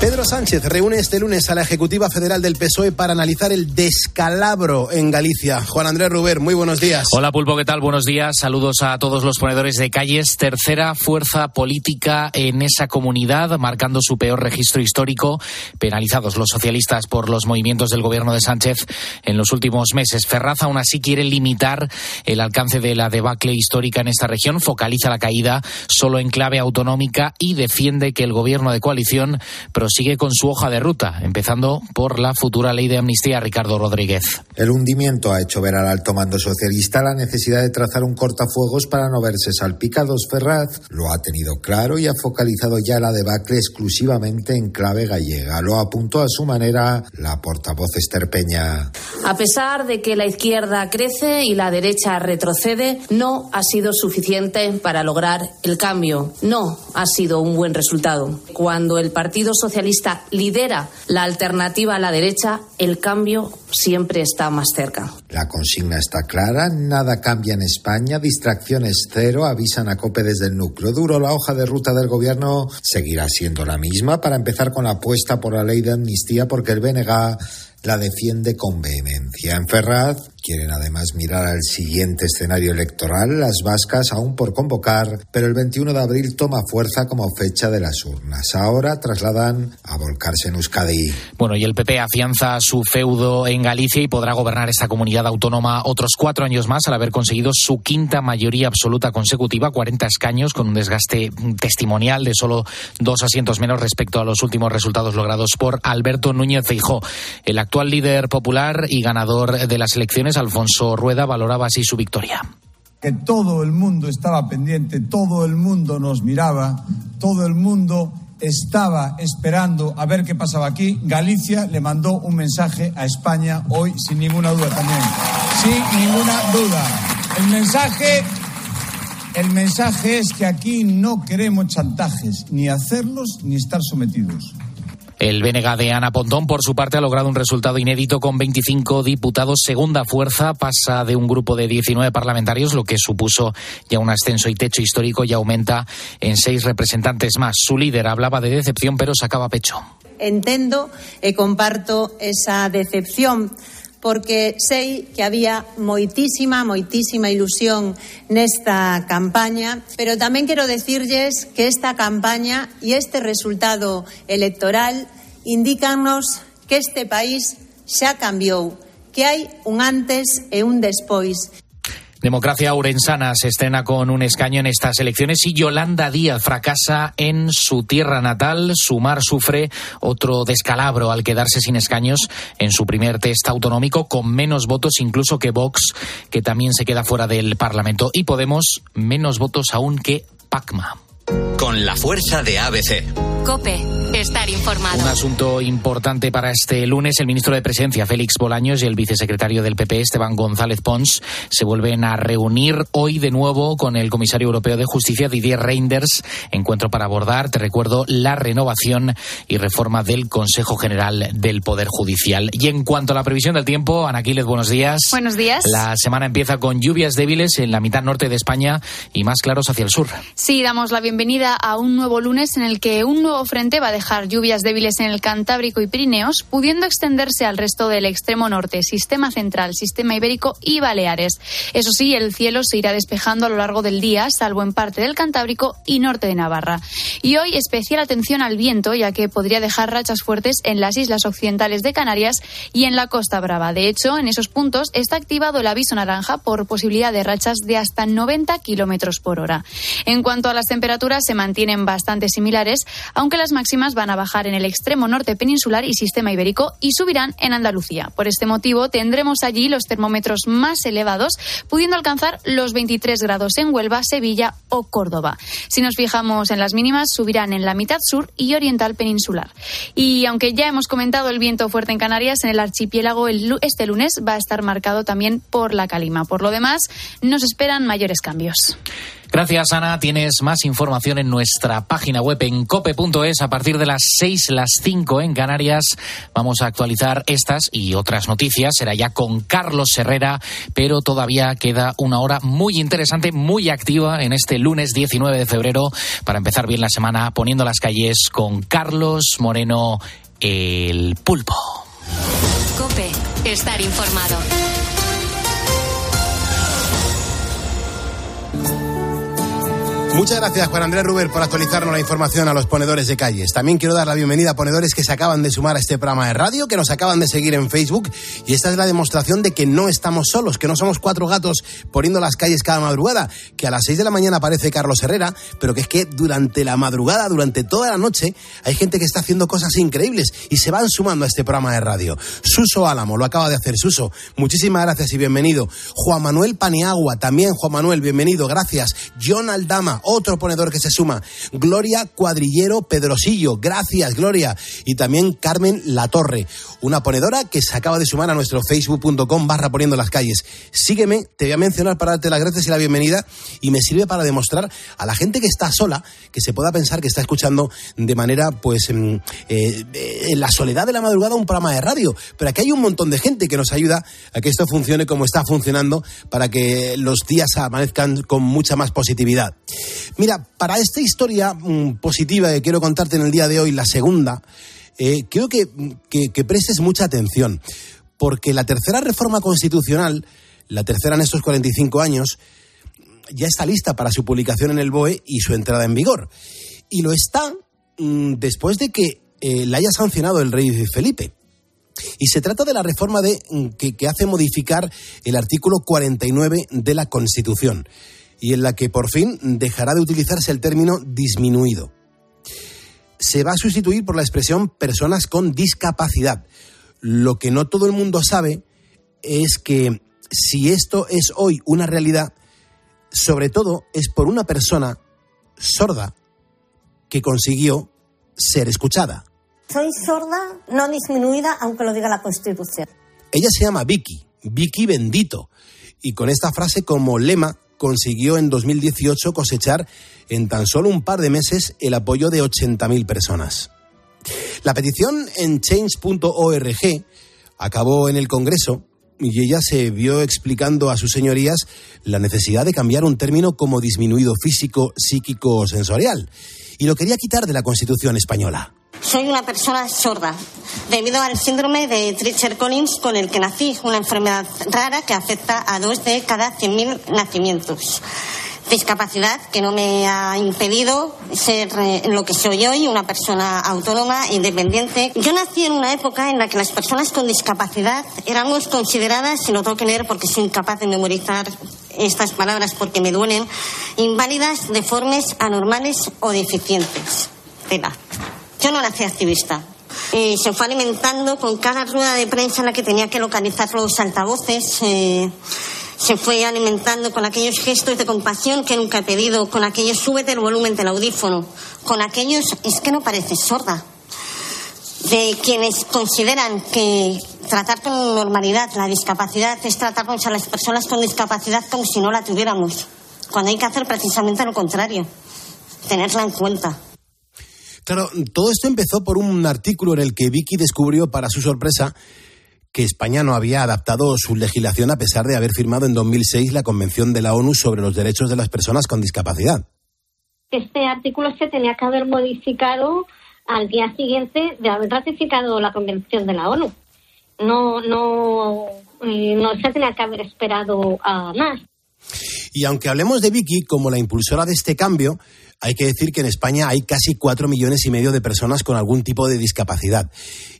Pedro Sánchez reúne este lunes a la Ejecutiva Federal del PSOE para analizar el descalabro en Galicia. Juan Andrés Ruber, muy buenos días. Hola Pulpo, ¿qué tal? Buenos días. Saludos a todos los ponedores de calles. Tercera fuerza política en esa comunidad, marcando su peor registro histórico, penalizados los socialistas por los movimientos del gobierno de Sánchez en los últimos meses. Ferraz aún así quiere limitar el alcance de la debacle histórica en esta región, focaliza la caída solo en clave autonómica y defiende que el gobierno de coalición sigue con su hoja de ruta, empezando por la futura ley de amnistía, Ricardo Rodríguez. El hundimiento ha hecho ver al alto mando socialista la necesidad de trazar un cortafuegos para no verse salpicados. Ferraz lo ha tenido claro y ha focalizado ya la debacle exclusivamente en clave gallega. Lo apuntó a su manera la portavoz Esther Peña. A pesar de que la izquierda crece y la derecha retrocede, no ha sido suficiente para lograr el cambio. No ha sido un buen resultado. Cuando el Partido Socialista lidera la alternativa a la derecha, el cambio siempre está más cerca. La consigna está clara, nada cambia en España, distracciones cero, avisan a COPE desde el núcleo duro. La hoja de ruta del gobierno seguirá siendo la misma para empezar con la apuesta por la ley de amnistía porque el BNG la defiende con vehemencia. En Ferraz quieren además mirar al siguiente escenario electoral, las vascas aún por convocar, pero el 21 de abril toma fuerza como fecha de las urnas. Ahora trasladan a volcarse en Euskadi. Bueno, y el PP afianza su feudo en Galicia y podrá gobernar esta comunidad autónoma otros cuatro años más al haber conseguido su quinta mayoría absoluta consecutiva, 40 escaños, con un desgaste testimonial de solo dos asientos menos respecto a los últimos resultados logrados por Alberto Núñez Feijó. El actual líder popular y ganador de las elecciones, Alfonso Rueda, valoraba así su victoria que todo el mundo estaba pendiente, todo el mundo nos miraba, todo el mundo estaba esperando a ver qué pasaba aquí. Galicia le mandó un mensaje a España hoy sin ninguna duda también. Sin ninguna duda. El mensaje el mensaje es que aquí no queremos chantajes, ni hacerlos ni estar sometidos. El BNG de Ana Pontón, por su parte, ha logrado un resultado inédito con 25 diputados. Segunda fuerza pasa de un grupo de 19 parlamentarios, lo que supuso ya un ascenso y techo histórico, y aumenta en seis representantes más. Su líder hablaba de decepción, pero sacaba pecho. Entendo e comparto esa decepción porque sei que había moitísima, moitísima ilusión nesta campaña, pero tamén quero decirlles que esta campaña e este resultado electoral indícanos que este país xa cambiou, que hai un antes e un despois. Democracia Urensana se estrena con un escaño en estas elecciones y Yolanda Díaz fracasa en su tierra natal. Sumar sufre otro descalabro al quedarse sin escaños en su primer test autonómico con menos votos incluso que Vox, que también se queda fuera del Parlamento. Y Podemos menos votos aún que PACMA. Con la fuerza de ABC. Cope, estar informado. Un asunto importante para este lunes. El ministro de Presidencia, Félix Bolaños, y el vicesecretario del PP, Esteban González Pons, se vuelven a reunir hoy de nuevo con el comisario europeo de justicia, Didier Reinders. Encuentro para abordar, te recuerdo, la renovación y reforma del Consejo General del Poder Judicial. Y en cuanto a la previsión del tiempo, Ana Quiles, buenos días. Buenos días. La semana empieza con lluvias débiles en la mitad norte de España y más claros hacia el sur. Sí, damos la bienvenida a un nuevo lunes en el que un nuevo frente va a dejar lluvias débiles en el Cantábrico y Pirineos, pudiendo extenderse al resto del extremo norte, sistema central, sistema ibérico y Baleares. Eso sí, el cielo se irá despejando a lo largo del día, salvo en parte del Cantábrico y norte de Navarra. Y hoy especial atención al viento, ya que podría dejar rachas fuertes en las islas occidentales de Canarias y en la Costa Brava. De hecho, en esos puntos está activado el aviso naranja por posibilidad de rachas de hasta 90 kilómetros por hora. En cuanto a las temperaturas, se mantienen bastante similares, aunque las máximas van a bajar en el extremo norte peninsular y sistema ibérico y subirán en Andalucía. Por este motivo, tendremos allí los termómetros más elevados, pudiendo alcanzar los 23 grados en Huelva, Sevilla o Córdoba. Si nos fijamos en las mínimas, subirán en la mitad sur y oriental peninsular. Y aunque ya hemos comentado el viento fuerte en Canarias, en el archipiélago este lunes va a estar marcado también por la calima. Por lo demás, nos esperan mayores cambios. Gracias, Ana. Tienes más información en nuestra página web en cope.es a partir de las 6, las 5 en Canarias. Vamos a actualizar estas y otras noticias. Será ya con Carlos Herrera, pero todavía queda una hora muy interesante, muy activa en este lunes 19 de febrero para empezar bien la semana poniendo las calles con Carlos Moreno, el pulpo. Cope, estar informado. Muchas gracias, Juan Andrés Ruber, por actualizarnos la información a los ponedores de calles. También quiero dar la bienvenida a ponedores que se acaban de sumar a este programa de radio, que nos acaban de seguir en Facebook. Y esta es la demostración de que no estamos solos, que no somos cuatro gatos poniendo las calles cada madrugada, que a las seis de la mañana aparece Carlos Herrera, pero que es que durante la madrugada, durante toda la noche, hay gente que está haciendo cosas increíbles y se van sumando a este programa de radio. Suso Álamo, lo acaba de hacer Suso. Muchísimas gracias y bienvenido. Juan Manuel Paniagua, también Juan Manuel, bienvenido, gracias. John Aldama, otro ponedor que se suma. Gloria Cuadrillero Pedrosillo, gracias Gloria. Y también Carmen Latorre, una ponedora que se acaba de sumar a nuestro facebook.com barra poniendo las calles. Sígueme, te voy a mencionar para darte las gracias y la bienvenida y me sirve para demostrar a la gente que está sola que se pueda pensar que está escuchando de manera, pues, en, eh, en la soledad de la madrugada un programa de radio. Pero aquí hay un montón de gente que nos ayuda a que esto funcione como está funcionando para que los días amanezcan con mucha más positividad. Mira, para esta historia mm, positiva que quiero contarte en el día de hoy, la segunda, eh, quiero que, que, prestes mucha atención, porque la tercera reforma constitucional, la tercera en estos 45 años, ya está lista para su publicación en el BOE y su entrada en vigor. Y lo está mm, después de que eh, la haya sancionado el rey Felipe. Y se trata de la reforma de, mm, que, que hace modificar el artículo 49 de la Constitución y en la que por fin dejará de utilizarse el término disminuido. Se va a sustituir por la expresión personas con discapacidad. Lo que no todo el mundo sabe es que si esto es hoy una realidad, sobre todo es por una persona sorda que consiguió ser escuchada. Soy sorda, no disminuida, aunque lo diga la Constitución. Ella se llama Vicky, Vicky Bendito, y con esta frase como lema consiguió en 2018 cosechar en tan solo un par de meses el apoyo de 80.000 personas. La petición en change.org acabó en el Congreso y ella se vio explicando a sus señorías la necesidad de cambiar un término como disminuido físico, psíquico o sensorial. Y lo quería quitar de la Constitución española. Soy una persona sorda, debido al síndrome de Treacher-Collins con el que nací, una enfermedad rara que afecta a dos de cada 100.000 nacimientos. Discapacidad que no me ha impedido ser eh, lo que soy hoy, una persona autónoma, independiente. Yo nací en una época en la que las personas con discapacidad éramos consideradas, y lo tengo que leer porque soy incapaz de memorizar estas palabras porque me duelen, inválidas, deformes, anormales o deficientes. Tela. Yo no nací activista. Se fue alimentando con cada rueda de prensa en la que tenía que localizar los altavoces. eh, se fue alimentando con aquellos gestos de compasión que nunca he pedido, con aquellos súbete el volumen del audífono, con aquellos es que no pareces sorda. De quienes consideran que tratar con normalidad la discapacidad es tratarnos a las personas con discapacidad como si no la tuviéramos, cuando hay que hacer precisamente lo contrario, tenerla en cuenta. Claro, todo esto empezó por un artículo en el que Vicky descubrió, para su sorpresa, que España no había adaptado su legislación a pesar de haber firmado en 2006 la Convención de la ONU sobre los derechos de las personas con discapacidad. Este artículo se tenía que haber modificado al día siguiente de haber ratificado la Convención de la ONU. No, no, eh, no se tenía que haber esperado a más. Y aunque hablemos de Vicky como la impulsora de este cambio, hay que decir que en España hay casi cuatro millones y medio de personas con algún tipo de discapacidad.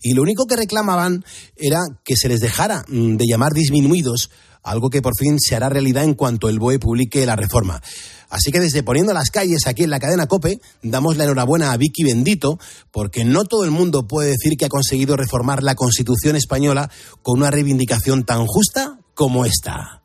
Y lo único que reclamaban era que se les dejara mm, de llamar disminuidos, algo que por fin se hará realidad en cuanto el BOE publique la reforma. Así que desde Poniendo las Calles, aquí en la cadena COPE, damos la enhorabuena a Vicky Bendito, porque no todo el mundo puede decir que ha conseguido reformar la Constitución española con una reivindicación tan justa como esta.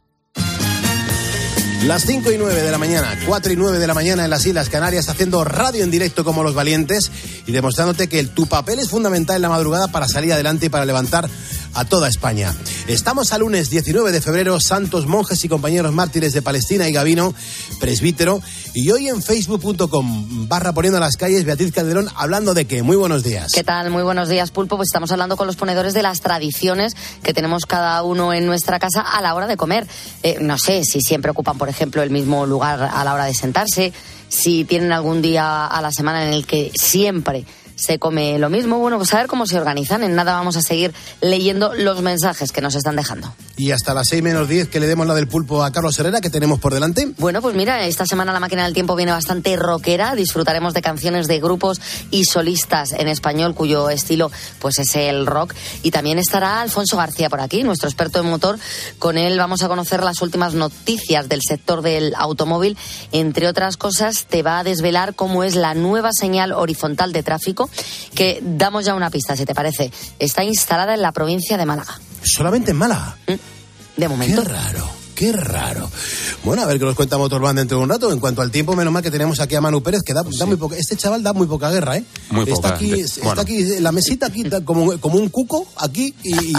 Las 5 y 9 de la mañana, 4 y 9 de la mañana en las Islas Canarias, haciendo radio en directo como los valientes y demostrándote que tu papel es fundamental en la madrugada para salir adelante y para levantar a toda España. Estamos a lunes 19 de febrero, santos monjes y compañeros mártires de Palestina y Gavino, presbítero, y hoy en facebook.com barra poniendo las calles, Beatriz Calderón hablando de que, muy buenos días. ¿Qué tal? Muy buenos días, Pulpo. Pues estamos hablando con los ponedores de las tradiciones que tenemos cada uno en nuestra casa a la hora de comer. Eh, no sé si siempre ocupan, por ejemplo, el mismo lugar a la hora de sentarse, si tienen algún día a la semana en el que siempre se come lo mismo. Bueno, pues a ver cómo se organizan. En nada vamos a seguir leyendo los mensajes que nos están dejando. Y hasta las 6 menos 10 que le demos la del pulpo a Carlos Herrera, que tenemos por delante. Bueno, pues mira, esta semana la máquina del tiempo viene bastante rockera. Disfrutaremos de canciones de grupos y solistas en español cuyo estilo pues es el rock. Y también estará Alfonso García por aquí, nuestro experto en motor. Con él vamos a conocer las últimas noticias del sector del automóvil. Entre otras cosas, te va a desvelar cómo es la nueva señal horizontal de tráfico que damos ya una pista, si te parece. Está instalada en la provincia de Málaga. ¿Solamente en Málaga? Mm, de momento. Qué raro. Qué raro. Bueno, a ver qué nos cuenta Motorband dentro de un rato. En cuanto al tiempo, menos mal que tenemos aquí a Manu Pérez, que da, da muy poca. Este chaval da muy poca guerra, ¿eh? Muy está poca. Aquí, está bueno. aquí, la mesita aquí, como, como un cuco, aquí y, y,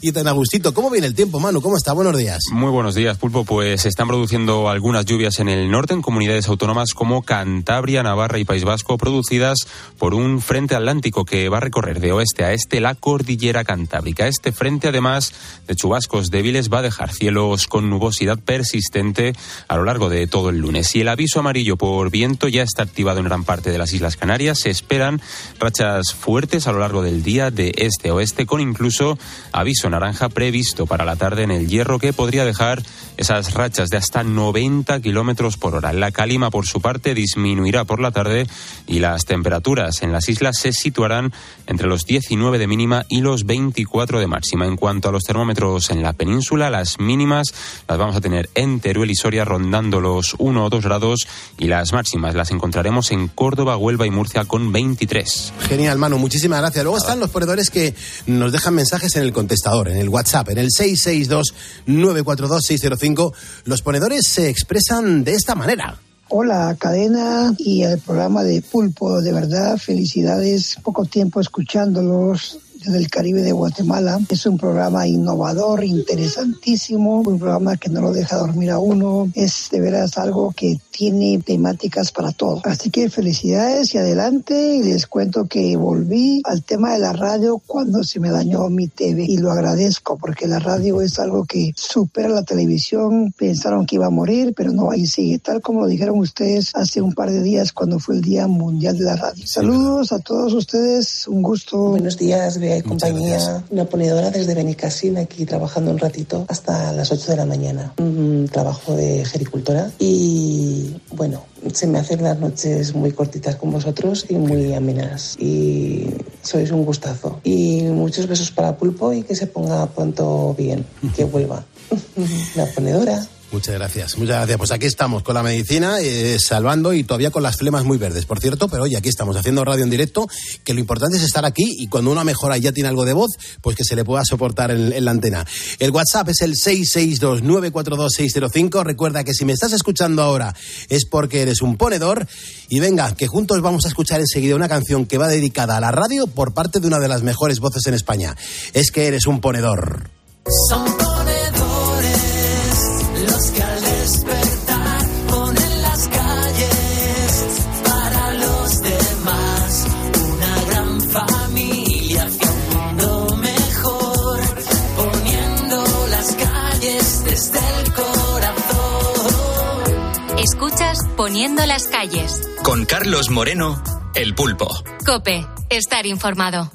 y- y tan a gustito. ¿Cómo viene el tiempo, Manu? ¿Cómo está? Buenos días. Muy buenos días, Pulpo. Pues se están produciendo algunas lluvias en el norte, en comunidades autónomas como Cantabria, Navarra y País Vasco, producidas por un frente atlántico que va a recorrer de oeste a este la cordillera cantábrica. Este frente, además de chubascos débiles, va a dejar cielos con nubosidad persistente a lo largo de todo el lunes. Y el aviso amarillo por viento ya está activado en gran parte de las Islas Canarias. Se esperan rachas fuertes a lo largo del día de este a oeste, con incluso aviso naranja previsto para la tarde en el Hierro, que podría dejar esas rachas de hasta 90 kilómetros por hora. La calima, por su parte, disminuirá por la tarde y las temperaturas en las islas se situarán entre los 19 de mínima y los 24 de máxima. En cuanto a los termómetros en la península, las mínimas las vamos a tener en Teruel y Soria rondando los 1 o 2 grados y las máximas las encontraremos en Córdoba, Huelva y Murcia con 23. Genial, Manu, muchísimas gracias. Luego están los ponedores que nos dejan mensajes en el contestador, en el WhatsApp, en el 662-942-605. Los ponedores se expresan de esta manera. Hola, cadena y el programa de Pulpo. De verdad, felicidades. Poco tiempo escuchándolos desde el Caribe de Guatemala. Es un programa innovador, interesantísimo, un programa que no lo deja dormir a uno. Es de veras algo que tiene temáticas para todo. Así que felicidades y adelante. Y les cuento que volví al tema de la radio cuando se me dañó mi TV y lo agradezco porque la radio es algo que supera la televisión. Pensaron que iba a morir, pero no, ahí sigue, tal como lo dijeron ustedes hace un par de días cuando fue el Día Mundial de la Radio. Saludos a todos ustedes, un gusto. Buenos días, Bea y compañía. Una ponedora desde Benicassim, aquí trabajando un ratito hasta las 8 de la mañana. Un trabajo de gericultora y bueno, se me hacen las noches muy cortitas con vosotros y muy amenas. Y sois un gustazo. Y muchos besos para Pulpo y que se ponga pronto bien, que vuelva. La ponedora. Muchas gracias, muchas gracias. Pues aquí estamos con la medicina, eh, salvando y todavía con las flemas muy verdes, por cierto, pero oye, aquí estamos haciendo radio en directo, que lo importante es estar aquí y cuando uno mejora ya tiene algo de voz, pues que se le pueda soportar en, la antena. El WhatsApp es el 662-942-605. Recuerda que si me estás escuchando ahora es porque eres un ponedor y venga, que juntos vamos a escuchar enseguida una canción que va dedicada a la radio por parte de una de las mejores voces en España. Es que eres un ponedor. Poniendo las calles. Con Carlos Moreno, El Pulpo. Cope, estar informado.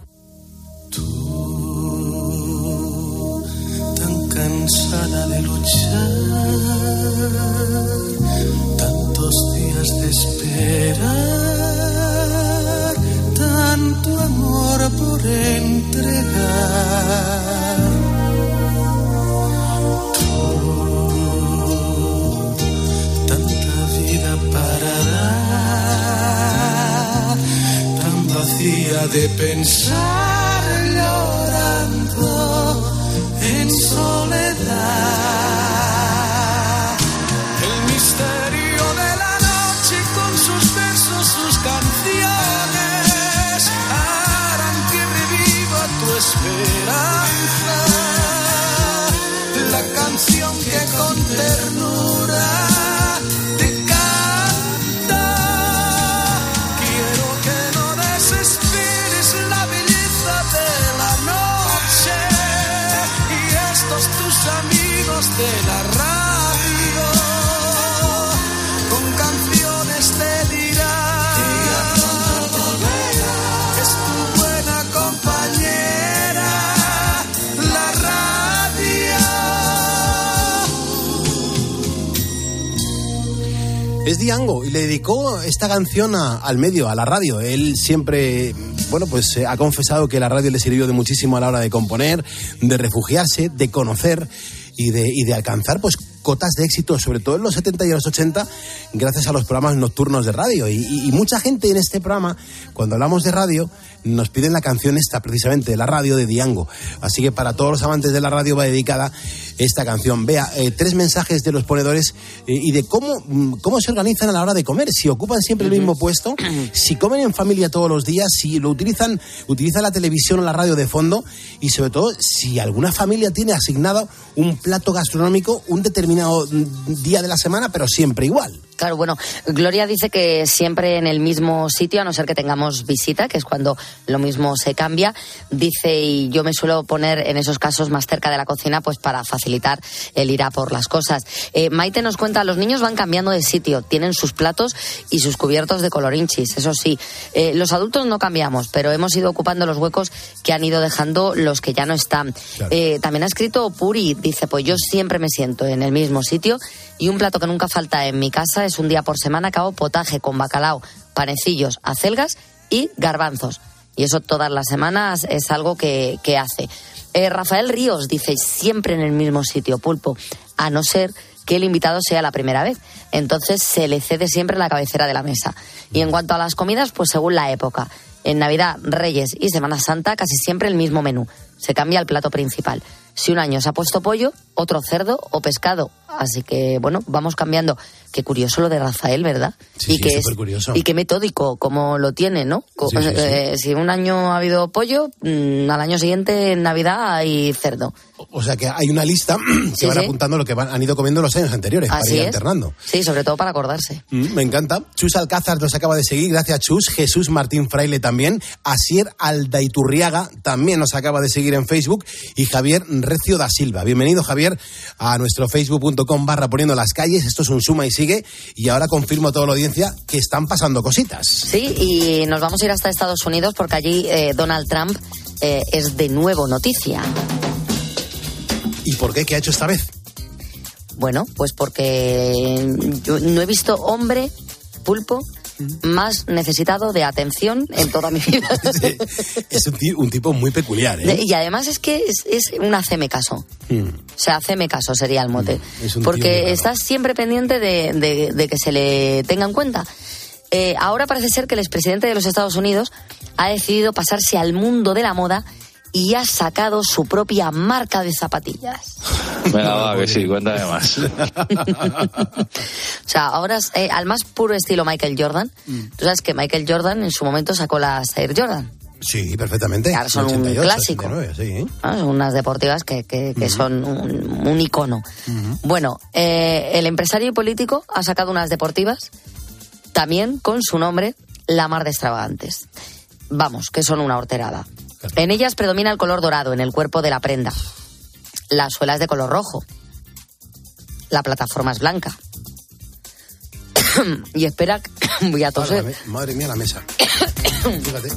tan cansada de luchar, tantos días de esperar, tanto amor por entregar. Para tan vacía de pensar llorando en soledad. Es Diango y le dedicó esta canción al medio, a la radio. Él siempre, bueno, pues eh, ha confesado que la radio le sirvió de muchísimo a la hora de componer, de refugiarse, de conocer y de, y de alcanzar pues cotas de éxito, sobre todo en los 70 y los 80, gracias a los programas nocturnos de radio. Y, y- y mucha gente en este programa, cuando hablamos de radio, nos piden la canción esta, precisamente, de la radio de Diango. Así que para todos los amantes de la radio va dedicada esta canción. Vea, eh, tres mensajes de los ponedores eh, y de cómo, mm, cómo se organizan a la hora de comer, si ocupan siempre el mismo puesto, si comen en familia todos los días, si lo utilizan, utilizan la televisión o la radio de fondo y sobre todo si alguna familia tiene asignado un plato gastronómico un determinado mm, día de la semana, pero siempre igual. Claro, bueno, Gloria dice que siempre en el mismo sitio, a no ser que tengamos visita, que es cuando lo mismo se cambia. Dice, y yo me suelo poner en esos casos más cerca de la cocina, pues para facilitar el ir a por las cosas. Eh, Maite nos cuenta, los niños van cambiando de sitio, tienen sus platos y sus cubiertos de colorinchis, eso sí. Eh, los adultos no cambiamos, pero hemos ido ocupando los huecos que han ido dejando los que ya no están. Eh, también ha escrito Puri, dice, pues yo siempre me siento en el mismo sitio y un plato que nunca falta en mi casa es un día por semana que hago potaje con bacalao, panecillos, acelgas y garbanzos. Y eso todas las semanas es algo que, que hace. Eh, Rafael Ríos dice siempre en el mismo sitio, pulpo, a no ser que el invitado sea la primera vez. Entonces se le cede siempre la cabecera de la mesa. Y en cuanto a las comidas, pues según la época. En Navidad, Reyes y Semana Santa casi siempre el mismo menú. Se cambia el plato principal. Si un año se ha puesto pollo, otro cerdo o pescado. Así que, bueno, vamos cambiando. Qué curioso lo de Rafael, ¿verdad? Sí, y sí, que es supercurioso. y qué metódico como lo tiene, ¿no? Sí, eh, si un año ha habido pollo, mm, al año siguiente en Navidad hay cerdo. O sea que hay una lista que van apuntando lo que van- han ido comiendo los años anteriores para ir es. alternando. Sí, sobre todo para acordarse. Mm, me encanta. Chus Alcázar nos acaba de seguir, gracias Chus. Jesús Martín Fraile también. Asier Aldaiturriaga también nos acaba de seguir en Facebook. Y Javier Recio da Silva. Bienvenido Javier a nuestro facebook.com barra poniendo las calles. Esto es un suma y sigue. Y ahora confirmo a toda la audiencia que están pasando cositas. Sí, y nos vamos a ir hasta Estados Unidos porque allí eh, Donald Trump eh, es de nuevo noticia. ¿Y por qué? ¿Qué ha hecho esta vez? Bueno, pues porque yo no he visto hombre, pulpo, más necesitado de atención en toda mi vida. Es un, ti- un tipo muy peculiar, ¿eh? Y además es que es, es un haceme caso. Mm. O sea, haceme caso sería el mote. muy Porque estás siempre pendiente de, de- de que se le tenga en cuenta. Eh, ahora parece ser que el expresidente de los Estados Unidos ha decidido pasarse al mundo de la moda y ha sacado su propia marca de zapatillas. Venga, va, que sí, cuéntame más. O sea, ahora es, eh, al más puro estilo Michael Jordan. Mm. Tú sabes que Michael Jordan en su momento sacó las Air Jordan. Sí, perfectamente. Claro, son un 88, clásico. 89, sí. ¿eh? ¿no? Son unas deportivas que, que- que son un, un icono. Bueno, eh, el empresario y político ha sacado unas deportivas también con su nombre, La Mar de Extravagantes. Vamos, que son una horterada. En ellas predomina el color dorado en el cuerpo de la prenda. La suela es de color rojo. La plataforma es blanca. y espera, voy a toser. Madre mía, la mesa. Fíjate.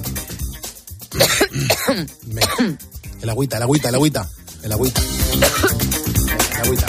El agüita, el agüita, el agüita. El agüita. El agüita.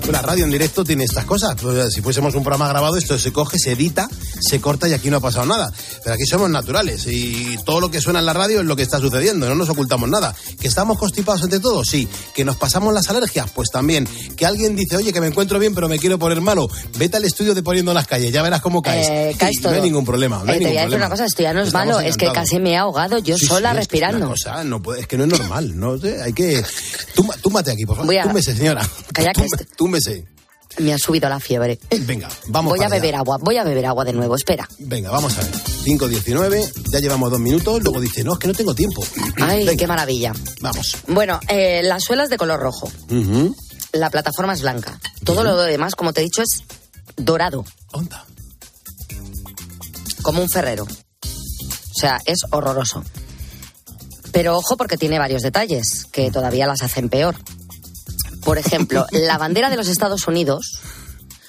Pues la radio en directo tiene estas cosas. Pues, si fuésemos un programa grabado, esto se coge, se edita, se corta y aquí no ha pasado nada. Pero aquí somos naturales y todo lo que suena en la radio es lo que está sucediendo, no nos ocultamos nada. ¿Que estamos constipados entre todos? Sí. ¿Que nos pasamos las alergias? Pues también. ¿Que alguien dice, oye, que me encuentro bien pero me quiero poner malo? Vete al estudio de Poniendo las Calles, ya verás cómo caes. Eh, caes Y todo. No hay ningún problema. No Eh, hay te voy ningún a decir problema. una cosa, esto ya no es Estamos malo, es que encantados. casi me he ahogado yo Sí, sola sí, es respirando. una cosa, no puede- es que no es normal, no sé, hay que... Tú, túmbate aquí, por favor. A- Túmbese, señora. Calla que Túmbese. Me ha subido la fiebre. Venga, vamos Voy a allá. beber agua, voy a beber agua de nuevo, espera. Venga, vamos a ver. 5.19, ya llevamos dos minutos, luego dice, no, es que no tengo tiempo. Ay, Venga, qué maravilla. Vamos. Bueno, eh, la suela es de color rojo, la plataforma es blanca. Todo lo demás, como te he dicho, es dorado. Onda. Como un ferrero. O sea, es horroroso. Pero ojo porque tiene varios detalles que todavía las hacen peor. Por ejemplo, la bandera de los Estados Unidos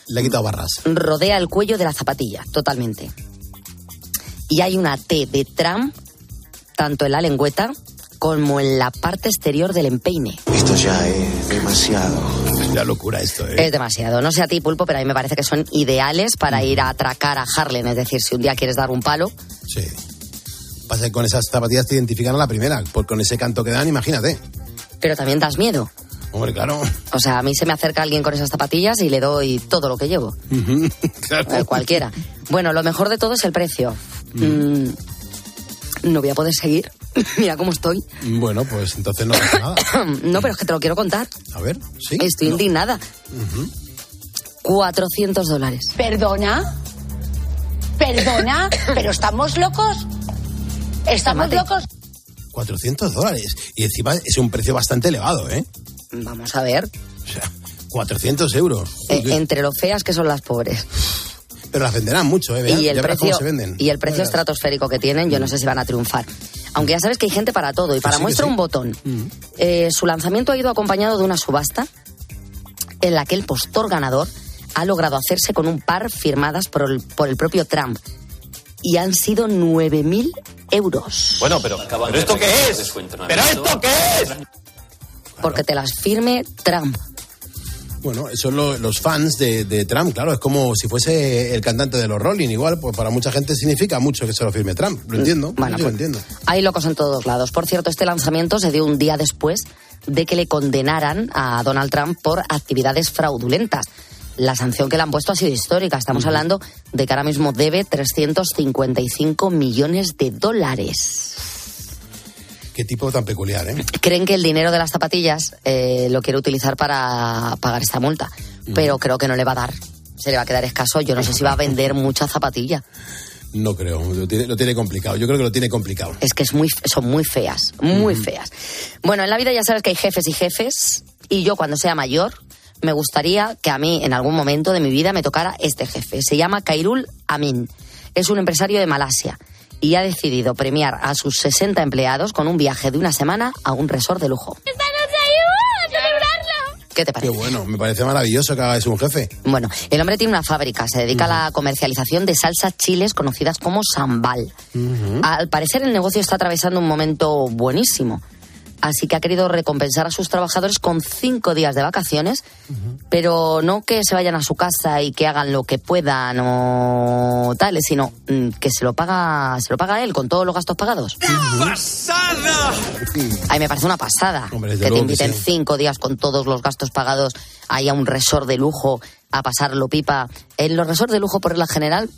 Le he quitado barras. rodea el cuello de la zapatilla, totalmente. Y hay una T de Trump, tanto en la lengüeta como en la parte exterior del empeine. Esto ya es demasiado. Es una locura esto, ¿eh? Es demasiado. No sé a ti, Pulpo, pero a mí me parece que son ideales para ir a atracar a Harlem. Es decir, si un día quieres dar un palo, Sí. Pasa que con esas zapatillas te identifican a la primera. Por, con ese canto que dan, imagínate. pero también das miedo. Hombre, claro. O sea, a mí se me acerca alguien con esas zapatillas y le doy todo lo que llevo. Eh, cualquiera. Bueno, lo mejor de todo es el precio. Mm, no voy a poder seguir. Mira cómo estoy. Bueno, pues entonces no pasa nada. no, pero es que te lo quiero contar. A ver, sí. Estoy No. indignada. 400 dólares. ¿Perdona? ¿Perdona? ¿Pero estamos locos? ¿Estamos locos? 400 dólares. Y encima es un precio bastante elevado, ¿eh? Vamos a ver. O sea, 400 euros. Eh, entre lo feas que son las pobres. Pero las venderán mucho, ¿eh? Y el ya precio cómo se venden. y el precio verás. estratosférico que tienen, yo no sé si van a triunfar. Aunque ya sabes que hay gente para todo. Y para sí muestra sí. un botón. Mm. Eh, su lanzamiento ha ido acompañado de una subasta en la que el postor ganador ha logrado hacerse con un par firmadas por el, por el propio Trump. Y han sido 9.000 euros. Bueno, pero, ¿pero esto qué es? ¿Pero esto qué es? Porque te las firme Trump. Bueno, son lo- los fans de, de Trump, claro. Es como si fuese el cantante de los Rolling. Igual, pues para mucha gente significa mucho que se lo firme Trump. Lo entiendo. Bueno, yo lo pues- entiendo. Hay locos en todos lados. Por cierto, este lanzamiento se dio un día después de que le condenaran a Donald Trump por actividades fraudulentas. La sanción que le han puesto ha sido histórica. Estamos hablando de que ahora mismo debe 355 millones de dólares. Qué tipo tan peculiar, ¿eh? Creen que el dinero de las zapatillas eh, lo quiere utilizar para pagar esta multa, pero creo que no le va a dar. Se le va a quedar escaso. Yo no sé si va a vender mucha zapatilla. No creo. Lo tiene, lo tiene complicado. Yo creo que lo tiene complicado. Es que es muy, son muy feas, muy feas. Bueno, en la vida ya sabes que hay jefes y jefes, y yo cuando sea mayor me gustaría que a mí en algún momento de mi vida me tocara este jefe. Se llama Kairul Amin. Es un empresario de Malasia y ha decidido premiar a sus 60 empleados con un viaje de una semana a un resort de lujo. ¿Qué te Qué parece? bueno. Me parece maravilloso que hagas un jefe. Bueno, el hombre tiene una fábrica, se dedica a la comercialización de salsas chiles conocidas como sambal. Al parecer el negocio está atravesando un momento buenísimo. Así que ha querido recompensar a sus trabajadores con cinco días de vacaciones, pero no que se vayan a su casa y que hagan lo que puedan o tales, sino mm, que se lo paga, se lo paga él con todos los gastos pagados. ¡Pasada! Ay, me parece una pasada Hombre, que te que inviten sí. cinco días con todos los gastos pagados ahí a un resort de lujo a pasarlo pipa. En los resorts de lujo, por la general,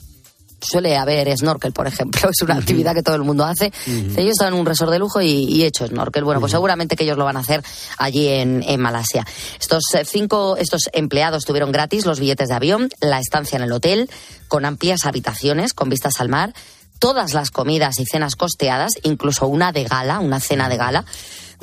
suele haber snorkel, por ejemplo. Es una actividad que todo el mundo hace. He estado en un resort de lujo y, y he hecho snorkel. Bueno, pues seguramente que ellos lo van a hacer allí en, en Malasia. Estos eh, cinco, estos empleados tuvieron gratis los billetes de avión, la estancia en el hotel, con amplias habitaciones, con vistas al mar, todas las comidas y cenas costeadas, incluso una de gala, una cena de gala.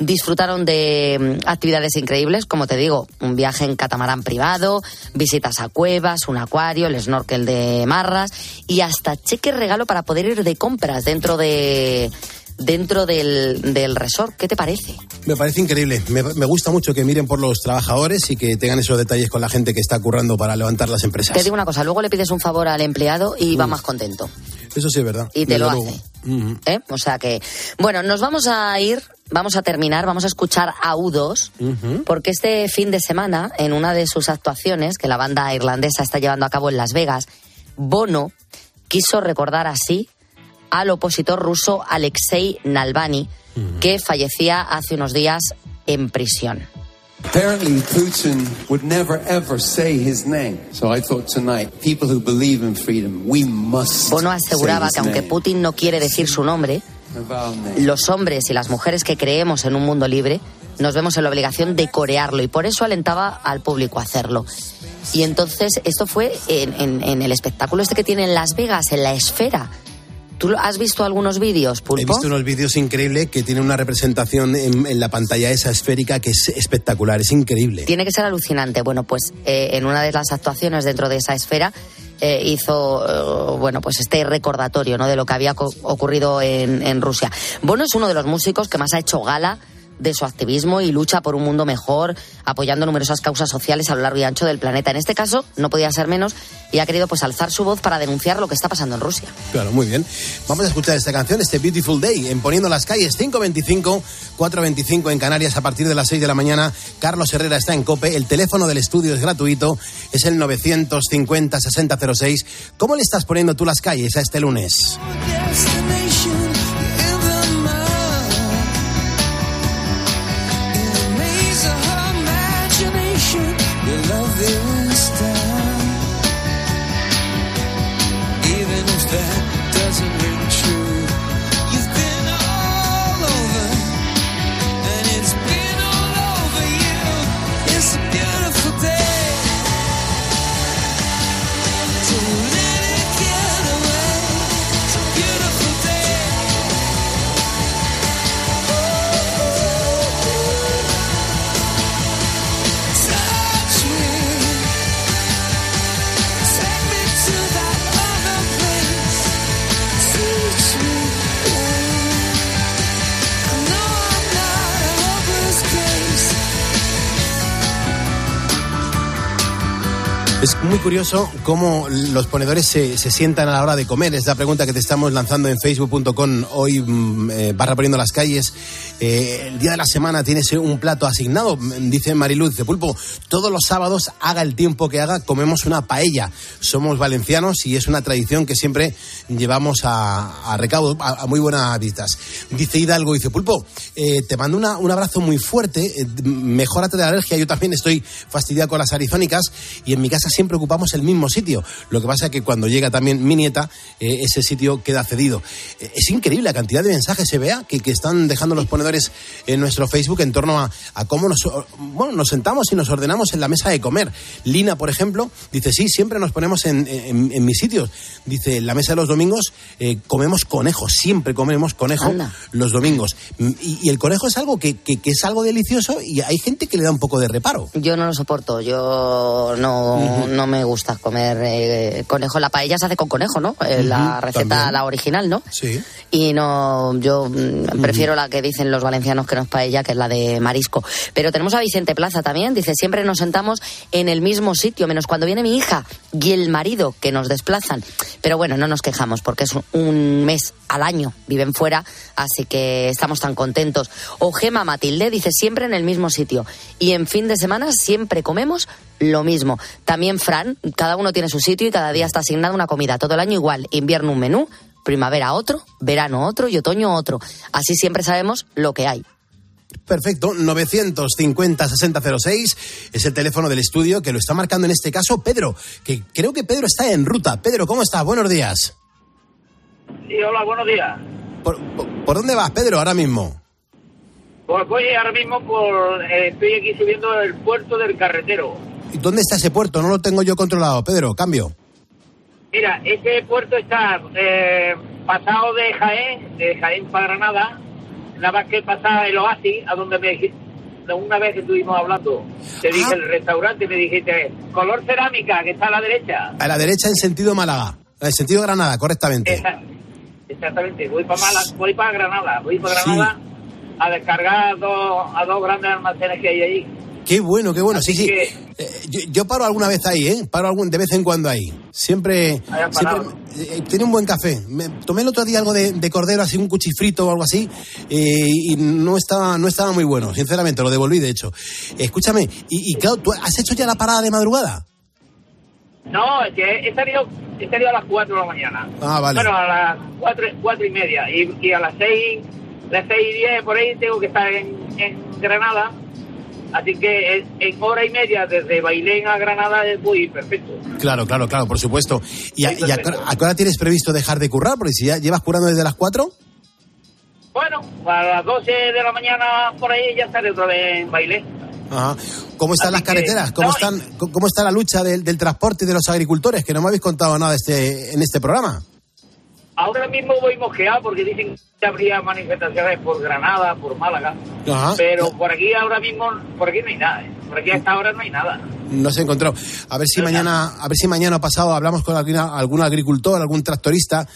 Disfrutaron de mm, actividades increíbles, como te digo, un viaje en catamarán privado, visitas a cuevas, un acuario, el snorkel de marras y hasta cheque regalo para poder ir de compras dentro de dentro del, del resort. ¿Qué te parece? Me parece increíble. Me, me gusta mucho que miren por los trabajadores y que tengan esos detalles con la gente que está currando para levantar las empresas. Te digo una cosa, luego le pides un favor al empleado y va más contento. Eso sí es verdad. Y te Desde lo luego. hace. ¿eh? O sea que, bueno, nos vamos a ir, vamos a terminar, vamos a escuchar a U2, porque este fin de semana, en una de sus actuaciones que la banda irlandesa está llevando a cabo en Las Vegas, Bono quiso recordar así al opositor ruso Alexei Navalny, que fallecía hace unos días en prisión. Apparently, Putin would never ever say his name. So I thought tonight, people who believe in freedom, we must. Bono aseguraba say que aunque. Putin no quiere decir su nombre. Los hombres y las mujeres que creemos en un mundo libre nos vemos en la obligación de corearlo y por eso alentaba al público a hacerlo. Y entonces esto fue en, en- en el espectáculo este que tiene en Las Vegas, en la esfera. ¿Tú has visto algunos vídeos, Pulpo? He visto unos vídeos increíbles que tienen una representación en, en, la pantalla esa esférica que es espectacular, es increíble. Tiene que ser alucinante. Bueno, pues eh, en una de las actuaciones dentro de esa esfera eh, hizo eh, bueno pues este recordatorio no de lo que había ocurrido en, en Rusia. Bono es uno de los músicos que más ha hecho gala de su activismo y lucha por un mundo mejor, apoyando numerosas causas sociales a lo largo y ancho del planeta. En este caso, no podía ser menos y ha querido pues alzar su voz para denunciar lo que está pasando en Rusia. Claro, muy bien. Vamos a escuchar esta canción, este Beautiful Day, en Poniendo las calles, 5.25, 4.25 en Canarias a partir de las 6 de la mañana. Carlos Herrera está en COPE, el teléfono del estudio es gratuito, es el 950-6006. ¿Cómo le estás poniendo tú las calles a este lunes? Es muy curioso cómo los ponedores se, se, sientan a la hora de comer. Es la pregunta que te estamos lanzando en facebook.com hoy, mm, eh, barra poniendo las calles. Eh, el día de la semana tienes un plato asignado, dice Mariluz de Pulpo. Todos los sábados, haga el tiempo que haga, comemos una paella. Somos valencianos y es una tradición que siempre llevamos a, a recaudo, a, a, muy buenas vistas. Dice Hidalgo, dice Pulpo, eh, te mando una, un abrazo muy fuerte, eh, mejórate de la alergia. Yo también estoy fastidiado con las arizónicas y en mi casa siempre ocupamos el mismo sitio. Lo que pasa es que cuando llega también mi nieta, eh, ese sitio queda cedido. Eh, es increíble la cantidad de mensajes se vea que, que, están dejando los ponedores en nuestro Facebook en torno a, a, cómo nos, bueno, nos sentamos y nos ordenamos en la mesa de comer. Lina, por ejemplo, dice, sí, siempre nos ponemos en, en, en mis sitios. Dice, en la mesa de los domingos eh, comemos conejo, siempre comemos conejo Anda. los domingos. Y, y, el conejo es algo que, que, que, es algo delicioso y hay gente que le da un poco de reparo. Yo no lo soporto, yo no, uh -huh no me gusta comer eh, conejo. La paella se hace con conejo, ¿no? Eh, uh -huh, la receta, también. la original, ¿no? Sí. Y no, yo mm, prefiero uh -huh. la que dicen los valencianos que no es paella, que es la de marisco. Pero tenemos a Vicente Plaza también, dice, siempre nos sentamos en el mismo sitio, menos cuando viene mi hija y el marido que nos desplazan. Pero bueno, no nos quejamos porque es un mes al año, viven fuera, así que estamos tan contentos. O Gema Matilde dice, siempre en el mismo sitio. Y en fin de semana siempre comemos lo mismo. También Fran, cada uno tiene su sitio y cada día está asignada una comida. Todo el año igual, invierno un menú, primavera otro, verano otro y otoño otro. Así siempre sabemos lo que hay. Perfecto, 950-6006 es el teléfono del estudio que lo está marcando en este caso Pedro, que creo que Pedro está en ruta. Pedro, ¿cómo estás? Buenos días. Sí, hola, buenos días. ¿Por, por, por dónde vas, Pedro, ahora mismo? Pues voy ahora mismo por... Eh, estoy aquí subiendo el puerto del carretero. ¿Y dónde está ese puerto? No lo tengo yo controlado. Pedro, cambio. Mira, ese puerto está eh, pasado de Jaén, de Jaén para Granada, nada más que pasar el oasis, a donde me dijiste, una vez que estuvimos hablando, te ah. dije el restaurante, me dijiste, color cerámica, que está a la derecha. A la derecha en sentido Málaga, en sentido Granada, correctamente. Esa, exactamente, voy para Málaga, voy para Granada, voy para Granada sí. a descargar a dos, a dos grandes almacenes que hay ahí. Qué bueno, qué bueno. Así sí, que... sí. Eh, yo, yo, paro alguna vez ahí, ¿eh? Paro algún, de vez en cuando ahí. Siempre. siempre eh, tiene un buen café. Me, tomé el otro día algo de, de, cordero, así un cuchifrito o algo así, eh, y no estaba, no estaba muy bueno, sinceramente. Lo devolví, de hecho. Escúchame, y, y claro, ¿tú has hecho ya la parada de madrugada? No, es que he salido, he salido a las 4 de la mañana. Ah, vale. Bueno, a las 4, 4 y media. Y, y a las 6, las 6 y 10 por ahí tengo que estar en, en Granada Así que en hora y media desde Bailén a Granada es muy perfecto. Claro, claro, claro, por supuesto. ¿Y, a, y a, a, qué hora tienes previsto dejar de currar? Porque si ya llevas currando desde las 4. Bueno, a las 12 de la mañana por ahí ya estaré otra vez en Bailén. Ajá. ¿Cómo están Así las carreteras? ¿Cómo, no, están, ¿Cómo está la lucha del, del, transporte y de los agricultores? Que no me habéis contado nada este, en este programa. Ahora mismo voy mosqueado porque dicen que habría manifestaciones por Granada, por Málaga. Ajá. Pero por aquí ahora mismo, por aquí no hay nada. ¿eh? Por aquí a esta hora no hay nada. No se encontró. A ver si mañana, a ver si mañana pasado hablamos con alguna- algún agricultor, algún tractorista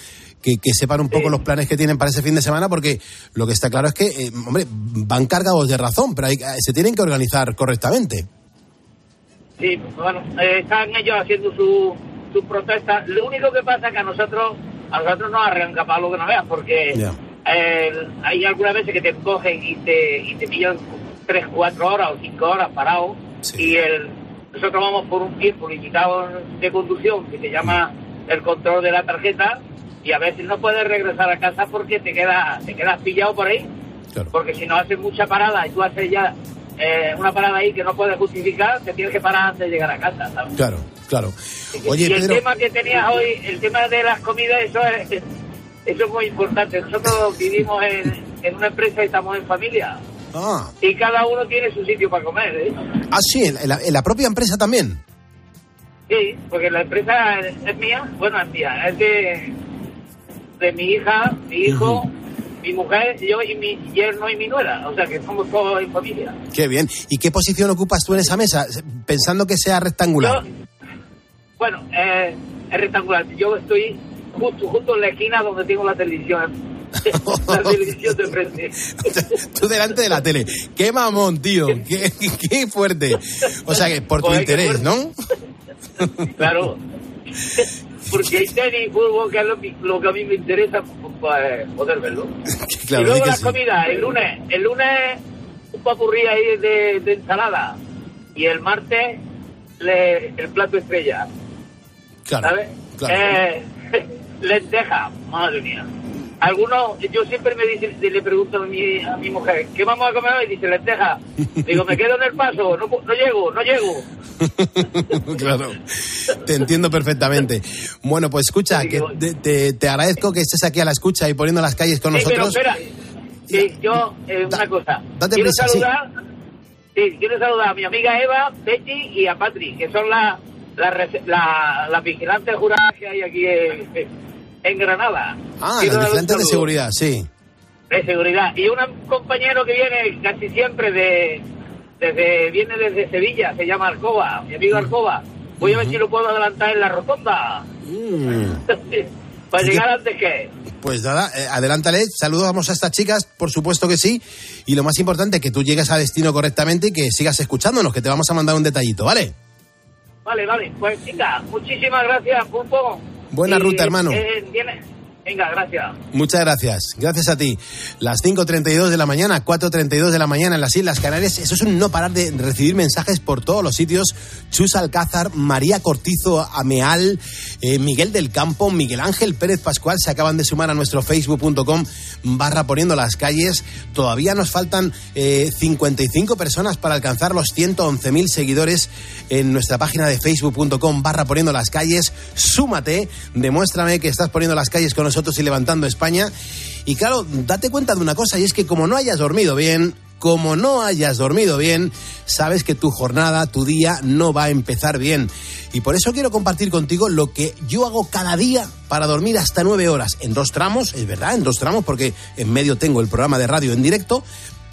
que, que sepan un poco los planes que tienen para ese fin de semana, porque lo que está claro es que, eh, hombre, van cargados de razón, pero hay- eh, se tienen que organizar correctamente. Sí, bueno, eh, están ellos haciendo su, su protesta. Lo único que pasa es que a nosotros, a nosotros nos arranca para lo que no veas, porque eh, hay algunas veces que te cogen y te, y te pillan tres, cuatro horas o cinco horas parado y el, nosotros vamos por un tiempo limitado de conducción que se llama el control de la tarjeta y a veces no puedes regresar a casa porque te quedas te quedas pillado por ahí porque si no haces mucha parada y tú haces ya eh, una parada ahí que no puedes justificar te tienes que parar antes de llegar a casa ¿sabes? Claro, claro. Oye, y el Pedro, tema que tenías hoy, el tema de las comidas, eso es, eso es muy importante. Nosotros vivimos en, en una empresa y estamos en familia. ah, Y cada uno tiene su sitio para comer, ¿eh? ah, sí, en la, en la propia empresa también. Sí, porque la empresa es, es mía, bueno, es mía, es de, de mi hija, mi hijo, mi mujer, yo y mi yerno y mi nuera. O sea que somos todos en familia. Qué bien. ¿Y qué posición ocupas tú en esa mesa? Pensando que sea rectangular. Bueno, eh, es rectangular. Yo estoy justo, justo en la esquina donde tengo la televisión. la televisión de frente. Tú delante de la tele. Qué mamón, tío. Qué, qué fuerte. O sea que por tu interés. ¿no? Claro. Porque hay tenis fútbol, que es lo, que- lo que a mí me interesa, pues, poder verlo. Claro, y luego que las sí. comidas, el lunes, el lunes un papurrí ahí de, de ensalada. Y el martes le- el plato estrella. Claro, ¿Sabes? claro. Eh, lenteja, madre mía. Algunos, yo siempre me dice, le pregunto a mi, a mi mujer, ¿qué vamos a comer hoy? Dice lenteja. Digo, me quedo en el paso, no, no llego, no llego. claro. Te entiendo perfectamente. Bueno, pues escucha, que te, te- te agradezco que estés aquí a la escucha y poniendo las calles con Sí, pero nosotros. espera, sí, yo, eh, una cosa. date quiero prisa, saludar, sí, quiero saludar a mi amiga Eva, Betty y a Patri, que son las la, la, las vigilantes juradas que hay aquí en, en Granada. Ah, un vigilantes de seguridad, sí. De seguridad. Y un compañero que viene casi siempre de desde viene desde Sevilla, se llama Alcoba, mi amigo Alcoba. Voy a ver si lo puedo adelantar en la rotonda. Para llegar antes que. Pues nada, eh, adelántale, saludamos a estas chicas, por supuesto que sí, y lo más importante, que tú llegues a destino correctamente y que sigas escuchándonos, que te vamos a mandar un detallito, ¿vale? Vale, vale. Pues venga, muchísimas gracias, Pulpo. Buena Y, ruta, hermano. eh, Venga, gracias. Muchas gracias, gracias a ti. Las 5.32 de la mañana, 4.32 de la mañana en las Islas Canarias, eso es un no parar de recibir mensajes por todos los sitios. Chus Alcázar, María Cortizo Ameal, eh, Miguel del Campo, Miguel Ángel Pérez Pascual se acaban de sumar a nuestro facebook.com barra poniendo las calles. Todavía nos faltan eh, 55 personas para alcanzar los 111.000 seguidores en nuestra página de facebook.com barra poniendo las calles. Súmate, demuéstrame que estás poniendo las calles con y levantando España. Y claro, date cuenta de una cosa, y es que como no hayas dormido bien, como no hayas dormido bien, sabes que tu jornada, tu día no va a empezar bien. Y por eso quiero compartir contigo lo que yo hago cada día para dormir hasta nueve horas. En dos tramos, es verdad, en dos tramos, porque en medio tengo el programa de radio en directo,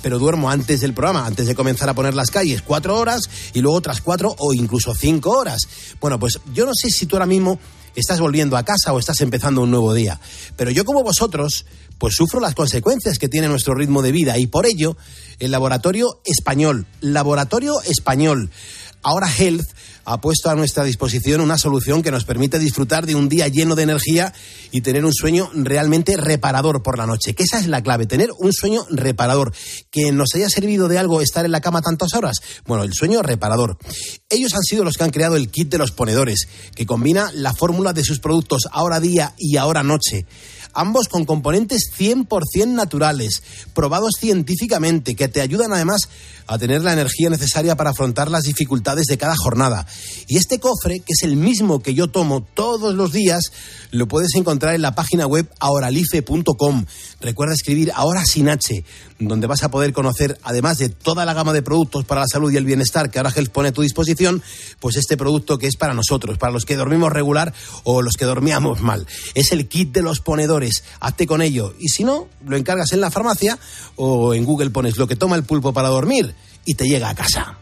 pero duermo antes del programa, antes de comenzar a poner las calles, cuatro horas y luego otras cuatro o incluso cinco horas. Bueno, pues yo no sé si tú ahora mismo estás volviendo a casa o estás empezando un nuevo día, pero yo como vosotros, pues sufro las consecuencias que tiene nuestro ritmo de vida y por ello el laboratorio español, laboratorio español, ahora Health ha puesto a nuestra disposición una solución que nos permite disfrutar de un día lleno de energía y tener un sueño realmente reparador por la noche. Que esa es la clave, tener un sueño reparador. Que nos haya servido de algo estar en la cama tantas horas. Bueno, el sueño reparador. Ellos han sido los que han creado el kit de los ponedores, que combina la fórmula de sus productos ahora día y ahora noche ambos con componentes 100% naturales, probados científicamente, que te ayudan además a tener la energía necesaria para afrontar las dificultades de cada jornada. Y este cofre, que es el mismo que yo tomo todos los días, lo puedes encontrar en la página web ahoralife.com. recuerda escribir ahora sin H, donde vas a poder conocer, además de toda la gama de productos para la salud y el bienestar que ahora Health pone a tu disposición, pues este producto que es para nosotros, para los que dormimos regular o los que dormíamos mal. Es el kit de los ponedores. Hazte con ello. Y si no, lo encargas en la farmacia o en Google pones lo que toma el pulpo para dormir y te llega a casa.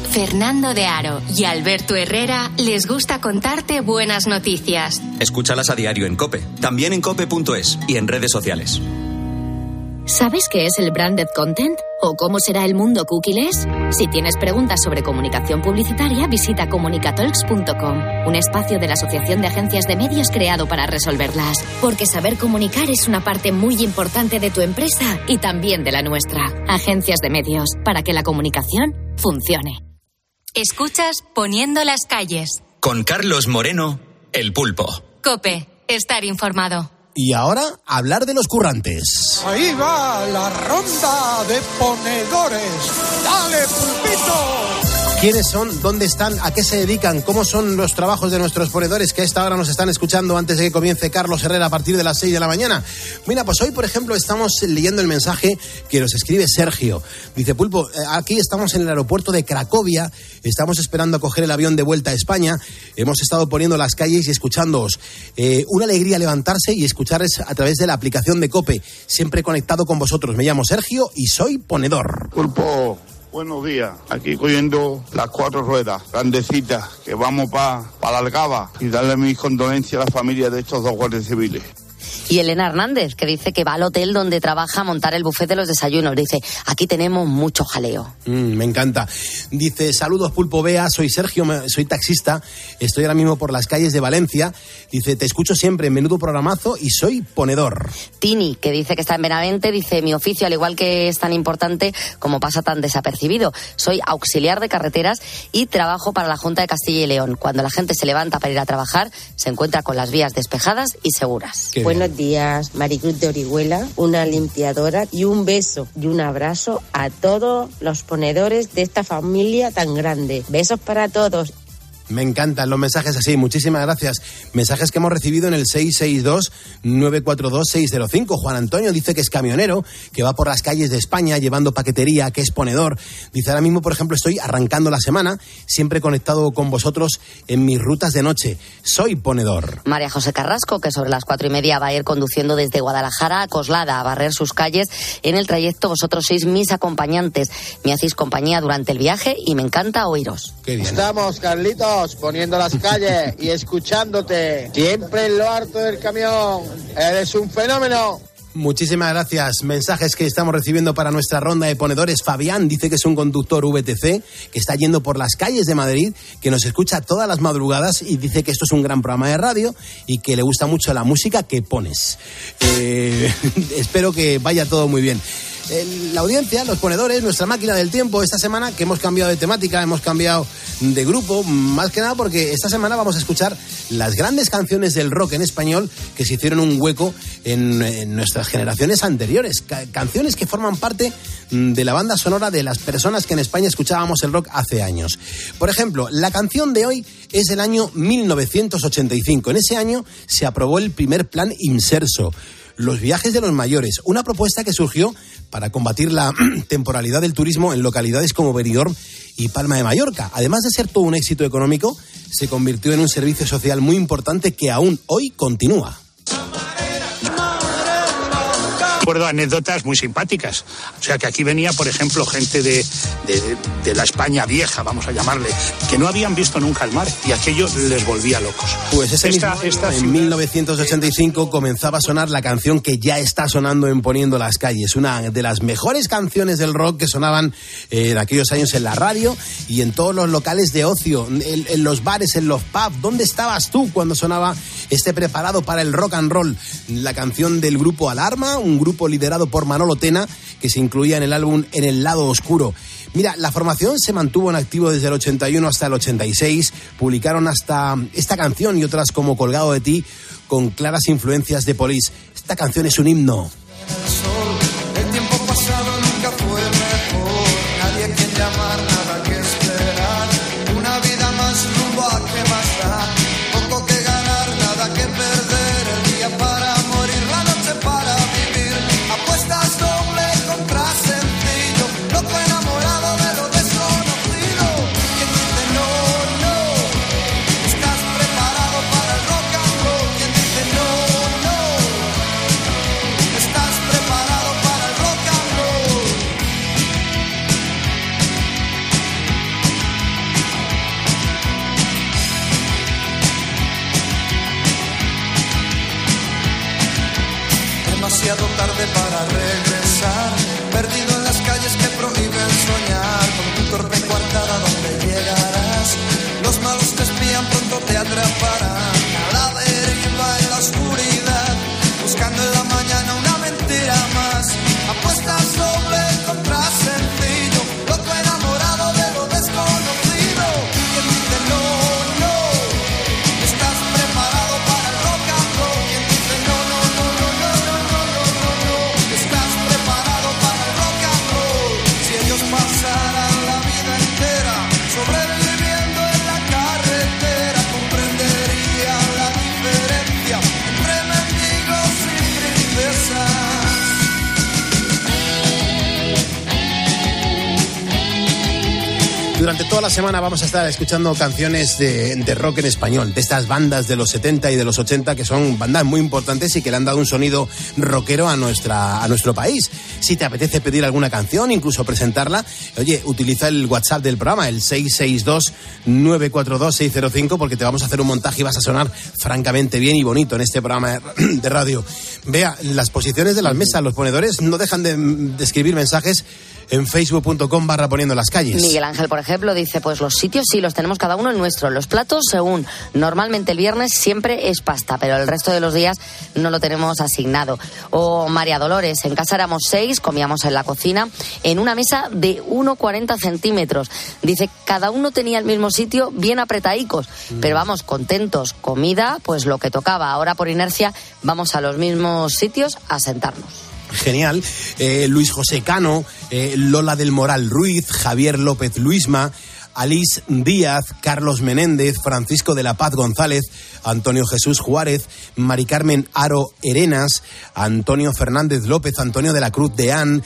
Fernando de Aro y Alberto Herrera les gusta contarte buenas noticias. Escúchalas a diario en Cope, también en cope.es y en redes sociales. ¿Sabes qué es el branded content? ¿O cómo será el mundo cookies? Si tienes preguntas sobre comunicación publicitaria, visita comunicatalks.com, un espacio de la Asociación de Agencias de Medios creado para resolverlas. Porque saber comunicar es una parte muy importante de tu empresa y también de la nuestra. Agencias de Medios, para que la comunicación funcione. Escuchas Poniendo las calles. Con Carlos Moreno, el pulpo. Cope, estar informado. Y ahora, hablar de los currantes. Ahí va la ronda de ponedores. ¡Dale, pulpito! ¿Quiénes son? ¿Dónde están? ¿A qué se dedican? ¿Cómo son los trabajos de nuestros ponedores que a esta hora nos están escuchando antes de que comience Carlos Herrera a partir de las 6 de la mañana? Mira, pues hoy, por ejemplo, estamos leyendo el mensaje que nos escribe Sergio. Dice, Pulpo, eh, aquí estamos en el aeropuerto de Cracovia, estamos esperando a coger el avión de vuelta a España, hemos estado poniendo las calles y escuchándoos. Eh, una alegría levantarse y escucharles a través de la aplicación de COPE, siempre conectado con vosotros. Me llamo Sergio y soy ponedor. Pulpo, buenos días. Aquí cogiendo las cuatro ruedas, grandecitas, que vamos para pa la Algaba y darle mis condolencias a la familia de estos dos guardias civiles. Y Elena Hernández, que dice que va al hotel donde trabaja a montar el buffet de los desayunos. Dice, aquí tenemos mucho jaleo. Mm, me encanta. Dice, saludos Pulpo Bea, soy Sergio, soy taxista, estoy ahora mismo por las calles de Valencia. Dice, te escucho siempre en menudo programazo y soy ponedor. Tini, que dice que está en Benavente, dice, mi oficio, al igual que es tan importante como pasa tan desapercibido. Soy auxiliar de carreteras y trabajo para la Junta de Castilla y León. Cuando la gente se levanta para ir a trabajar, se encuentra con las vías despejadas y seguras. Días, Maricruz de Orihuela, una limpiadora y un beso y un abrazo a todos los ponedores de esta familia tan grande. Besos para todos. Me encantan los mensajes así, muchísimas gracias. Mensajes que hemos recibido en el 662-942-605. Juan Antonio dice que es camionero, que va por las calles de España llevando paquetería, que es ponedor. Dice, ahora mismo, por ejemplo, estoy arrancando la semana, siempre conectado con vosotros en mis rutas de noche. Soy ponedor. María José Carrasco, que sobre las cuatro y media va a ir conduciendo desde Guadalajara a Coslada a barrer sus calles. En el trayecto vosotros sois mis acompañantes. Me hacéis compañía durante el viaje y me encanta oíros. Estamos, Carlitos, poniendo las calles y escuchándote. Siempre en lo harto del camión. Eres un fenómeno. Muchísimas gracias. Mensajes que estamos recibiendo para nuestra ronda de ponedores. Fabián dice que es un conductor VTC que está yendo por las calles de Madrid, que nos escucha todas las madrugadas y dice que esto es un gran programa de radio y que le gusta mucho la música que pones. Eh, espero que vaya todo muy bien. La audiencia, los ponedores, nuestra máquina del tiempo esta semana que hemos cambiado de temática, hemos cambiado de grupo, más que nada porque esta semana vamos a escuchar las grandes canciones del rock en español que se hicieron un hueco en, nuestras generaciones anteriores. Ca- canciones que forman parte mm, de la banda sonora de las personas que en España escuchábamos el rock hace años. Por ejemplo, la canción de hoy es del año 1985. En ese año se aprobó el primer plan Inserso. Los viajes de los mayores, una propuesta que surgió para combatir la temporalidad del turismo en localidades como Benidorm y Palma de Mallorca. Además de ser todo un éxito económico, se convirtió en un servicio social muy importante que aún hoy continúa. Recuerdo anécdotas muy simpáticas. O sea que aquí venía, por ejemplo, gente de, de, de la España vieja, vamos a llamarle, que no habían visto nunca el mar y aquello les volvía locos. Pues ese Esta- mismo esta año, ciudad- en 1985 comenzaba a sonar la canción que ya está sonando en Poniendo las calles, una de las mejores canciones del rock que sonaban eh, en aquellos años en la radio y en todos los locales de ocio, en, en los bares, en los pubs. ¿Dónde estabas tú cuando sonaba este preparado para el rock and roll? La canción del grupo Alarma, un grupo liderado por Manolo Tena que se incluía en el álbum En el lado oscuro. Mira, la formación se mantuvo en activo desde el 81 hasta el 86. Publicaron hasta esta canción y otras como Colgado de ti con claras influencias de Police. Esta canción es un himno. Semana vamos a estar escuchando canciones de, rock en español, de estas bandas de los 70 y de los 80 que son bandas muy importantes y que le han dado un sonido rockero a, nuestra, a nuestro país. Si te apetece pedir alguna canción, incluso presentarla, oye, utiliza el WhatsApp del programa, el 662-942-605, porque te vamos a hacer un montaje y vas a sonar francamente bien y bonito en este programa de, de radio. Vea, las posiciones de las mesas, los ponedores no dejan de, de escribir mensajes en facebook.com barra poniendo las calles. Miguel Ángel, por ejemplo, dice, pues los sitios sí los tenemos cada uno en nuestro. Los platos, según normalmente el viernes siempre es pasta, pero el resto de los días no lo tenemos asignado. O María Dolores, en casa éramos seis, comíamos en la cocina, en una mesa de 1,40 centímetros. Dice, cada uno tenía el mismo sitio, bien apretadicos, pero vamos, contentos. Comida, pues lo que tocaba. Ahora por inercia vamos a los mismos sitios a sentarnos. Genial. Eh, Luis José Cano, eh, Lola del Moral Ruiz, Javier López Luisma, Alice Díaz, Carlos Menéndez, Francisco de la Paz González, Antonio Jesús Juárez, Mari Carmen Aro Herenas, Antonio Fernández López, Antonio de la Cruz de An,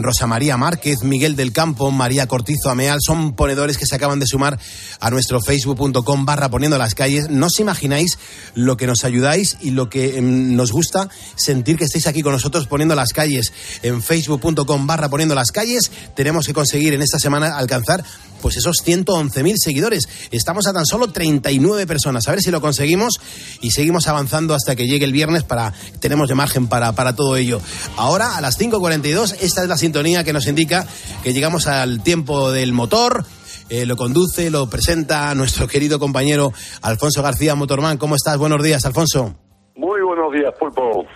Rosa María Márquez, Miguel del Campo, María Cortizo Ameal, son ponedores que se acaban de sumar a nuestro facebook.com barra poniendo las calles. No os imagináis lo que nos ayudáis y lo que em, nos gusta sentir que estéis aquí con nosotros poniendo las calles en facebook.com barra poniendo las calles. Tenemos que conseguir en esta semana alcanzar pues esos 111.000 seguidores. Estamos a tan solo 39 personas. A ver si lo conseguimos y seguimos avanzando hasta que llegue el viernes para tenemos de margen para, para todo ello. Ahora a las 5.42 esta es la sintonía que nos indica que llegamos al tiempo del motor. Eh, lo conduce, lo presenta nuestro querido compañero Alfonso García Motorman. ¿Cómo estás? Buenos días, Alfonso. Muy buenos días, Pulpo.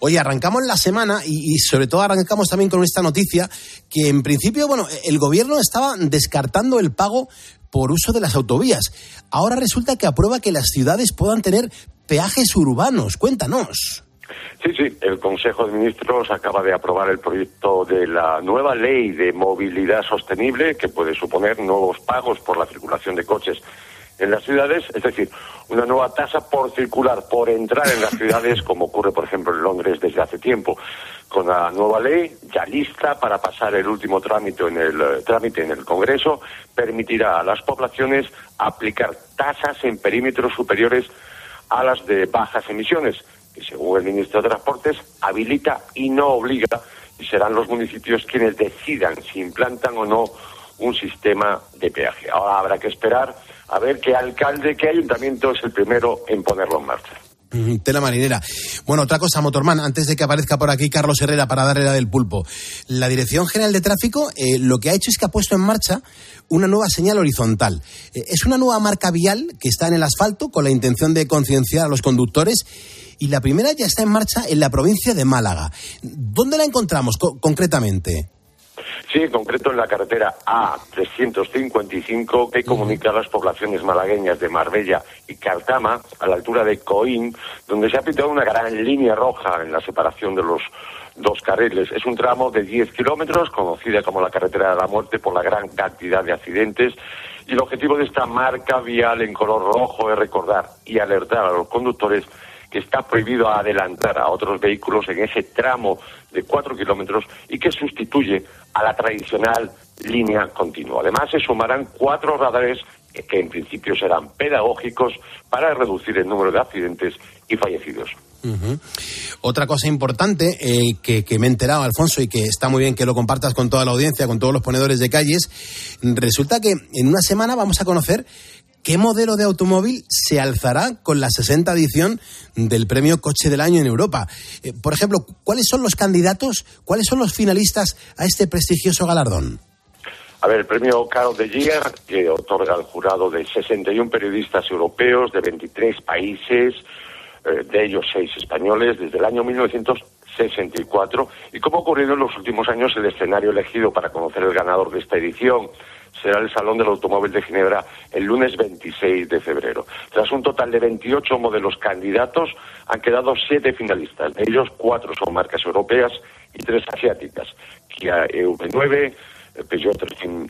Oye, arrancamos la semana y, y, sobre todo arrancamos también con esta noticia que en principio, bueno, el gobierno estaba descartando el pago por uso de las autovías. Ahora resulta que aprueba que las ciudades puedan tener peajes urbanos. Cuéntanos. Sí, sí, el Consejo de Ministros acaba de aprobar el proyecto de la nueva ley de movilidad sostenible que puede suponer nuevos pagos por la circulación de coches en las ciudades, es decir, una nueva tasa por circular, por entrar en las ciudades, como ocurre, por ejemplo, en Londres desde hace tiempo. Con la nueva ley ya lista para pasar el último trámite en el eh, trámite en el Congreso, permitirá a las poblaciones aplicar tasas en perímetros superiores a las de bajas emisiones, que según el ministro de Transportes habilita y no obliga y serán los municipios quienes decidan si implantan o no un sistema de peaje. Ahora habrá que esperar a ver qué alcalde, qué ayuntamiento es el primero en ponerlo en marcha. Tela marinera. Bueno, otra cosa, Motorman, antes de que aparezca por aquí Carlos Herrera para darle la del pulpo. La Dirección General de Tráfico eh, lo que ha hecho es que ha puesto en marcha una nueva señal horizontal. Eh, es una nueva marca vial que está en el asfalto con la intención de concienciar a los conductores y la primera ya está en marcha en la provincia de Málaga. ¿Dónde la encontramos concretamente? Sí, en concreto en la carretera A355 que comunica a las poblaciones malagueñas de Marbella y Cartama a la altura de Coín, donde se ha pintado una gran línea roja en la separación de los dos carriles. Es un tramo de 10 kilómetros, conocida como la carretera de la muerte por la gran cantidad de accidentes. Y el objetivo de esta marca vial en color rojo es recordar y alertar a los conductores que está prohibido adelantar a otros vehículos en ese tramo de cuatro kilómetros y que sustituye a la tradicional línea continua. Además, se sumarán cuatro radares que en principio serán pedagógicos para reducir el número de accidentes y fallecidos. Otra cosa importante eh, que, me he enterado, Alfonso, y que está muy bien que lo compartas con toda la audiencia, con todos los ponedores de calles, resulta que en una semana vamos a conocer ¿Qué modelo de automóvil se alzará con la 60 edición del premio Coche del Año en Europa? Eh, por ejemplo, ¿cuáles son los candidatos, cuáles son los finalistas a este prestigioso galardón? A ver, el premio Carlos de Gier, que otorga al jurado de 61 periodistas europeos de 23 países, eh, de ellos seis españoles, desde el año 1964. Y como ha ocurrido en los últimos años, el escenario elegido para conocer el ganador de esta edición será el Salón del Automóvil de Ginebra el lunes 26 de febrero. Tras un total de 28 modelos candidatos, han quedado siete finalistas. De ellos, cuatro son marcas europeas y tres asiáticas. Kia EV9, Peugeot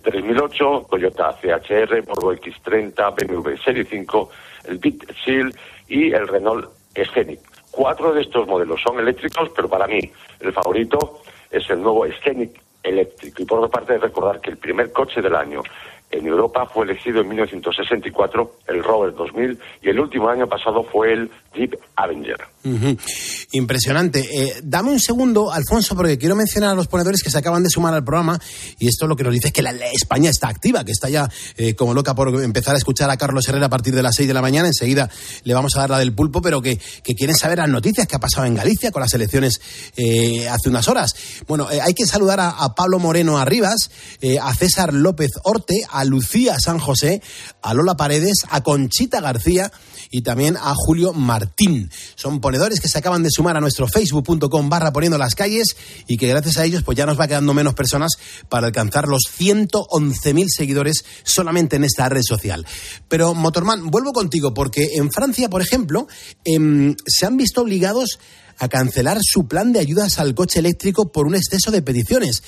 3008, Toyota CHR, Volvo X30, BMW Serie 5, el Bit Seal y el Renault Scenic. Cuatro de estos modelos son eléctricos, pero para mí el favorito es el nuevo Scenic eléctrico. Y por otra parte, recordar que el primer coche del año en Europa fue elegido en 1964 el Rover 2000 y el último año pasado fue el Jeep Avenger. Impresionante. Eh, dame un segundo, Alfonso, porque quiero mencionar a los ponedores que se acaban de sumar al programa y esto lo que nos dice es que la, España está activa, que está ya eh, como loca por empezar a escuchar a Carlos Herrera a partir de las 6 de la mañana. Enseguida le vamos a dar la del pulpo, pero que, quieren saber las noticias que ha pasado en Galicia con las elecciones eh, hace unas horas. Bueno, hay que saludar a, a Pablo Moreno Arribas, a César López Orte, a Lucía San José, a Lola Paredes, a Conchita García y también a Julio Martín. Son ponedores que se acaban de sumar a nuestro facebook.com barra poniendo las calles y que gracias a ellos pues ya nos va quedando menos personas para alcanzar los 111.000 seguidores solamente en esta red social. Pero Motorman, vuelvo contigo porque en Francia, por ejemplo, em, se han visto obligados a cancelar su plan de ayudas al coche eléctrico por un exceso de peticiones.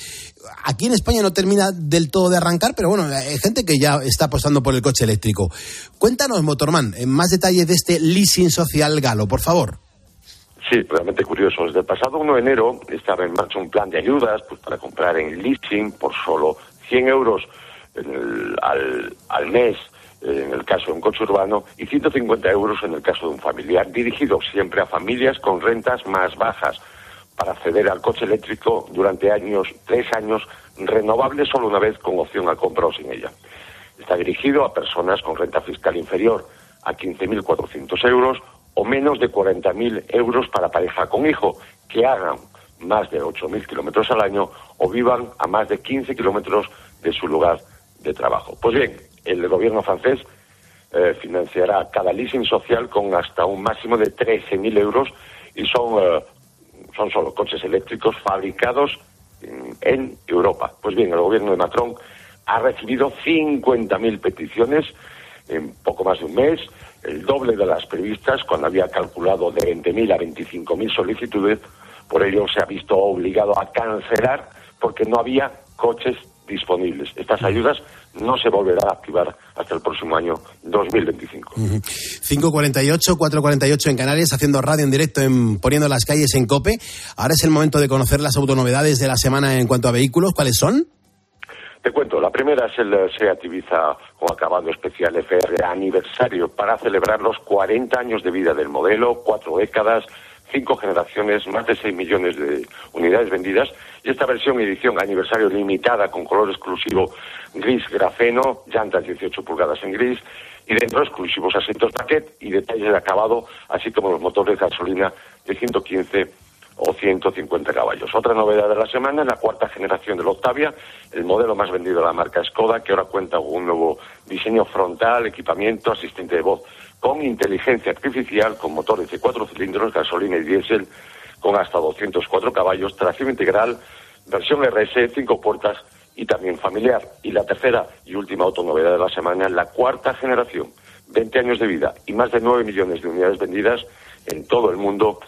Aquí en España no termina del todo de arrancar, pero bueno, hay gente que ya está apostando por el coche eléctrico. Cuéntanos, Motorman, en más detalle de este leasing social galo, por favor. Sí, realmente curioso. Desde el pasado 1 de enero estaba en marcha un plan de ayudas pues, para comprar en leasing por solo 100 euros al, al mes en el caso de un coche urbano, y 150 euros en el caso de un familiar, dirigido siempre a familias con rentas más bajas para acceder al coche eléctrico durante años, tres años, renovable solo una vez con opción a compra o sin ella. Está dirigido a personas con renta fiscal inferior a 15.400 euros o menos de 40.000 euros para pareja con hijo que hagan más de 8.000 kilómetros al año o vivan a más de 15 kilómetros de su lugar de trabajo. Pues bien, el gobierno francés eh, financiará cada leasing social con hasta un máximo de 13.000 euros y son, eh, son solo coches eléctricos fabricados en, Europa. Pues bien, el gobierno de Macron ha recibido 50.000 peticiones en poco más de un mes, el doble de las previstas cuando había calculado de 20.000 a 25.000 solicitudes. Por ello se ha visto obligado a cancelar porque no había coches disponibles. Estas ayudas no se volverán a activar hasta el próximo año 2025. 548, 448 en Canarias, haciendo radio en directo, en, poniendo las calles en COPE. Ahora es el momento de conocer las autonovedades de la semana en cuanto a vehículos. ¿Cuáles son? Te cuento, la primera es el SEAT Ibiza con acabado especial FR aniversario para celebrar los 40 años de vida del modelo, cuatro décadas, cinco generaciones, más de 6 millones de unidades vendidas. Y esta versión edición aniversario limitada con color exclusivo gris grafeno, llantas 18 pulgadas en gris y dentro exclusivos asientos paquet y detalles de acabado, así como los motores de gasolina de 115 o 150 caballos. Otra novedad de la semana es la cuarta generación del Octavia, el modelo más vendido de la marca Skoda, que ahora cuenta con un nuevo diseño frontal, equipamiento, asistente de voz con inteligencia artificial, con motores de cuatro cilindros, gasolina y diésel, con hasta 204 caballos, tracción integral, versión RS, cinco puertas y también familiar. Y la tercera y última autonovedad de la semana, la cuarta generación, 20 años de vida y más de 9 millones de unidades vendidas en todo el mundo.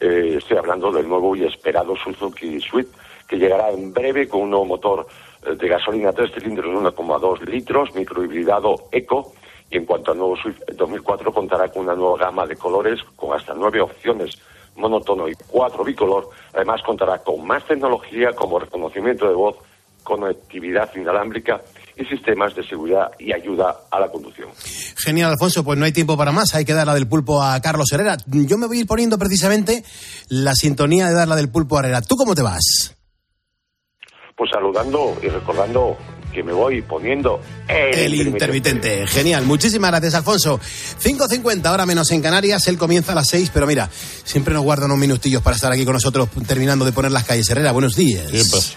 Eh, estoy hablando del nuevo y esperado Suzuki Swift, que llegará en breve con un nuevo motor eh, de gasolina tres cilindros de 1,2 litros, microhibridado eco, y en cuanto al nuevo Swift 2004 contará con una nueva gama de colores con hasta nueve opciones monótono y cuatro bicolor. Además contará con más tecnología como reconocimiento de voz, conectividad inalámbrica y sistemas de seguridad y ayuda a la conducción. Genial, Alfonso. Pues no hay tiempo para más. Hay que dar la del pulpo a Carlos Herrera. Yo me voy a ir poniendo precisamente la sintonía de dar la del pulpo a Herrera. ¿Tú cómo te vas? Pues saludando y recordando que me voy poniendo el, El intermitente. Genial. Muchísimas gracias, Alfonso. 5.50, ahora menos en Canarias. Él comienza a las 6, pero mira, siempre nos guardan unos minutillos para estar aquí con nosotros terminando de poner las calles. Herrera, buenos días. ¿Qué pasa?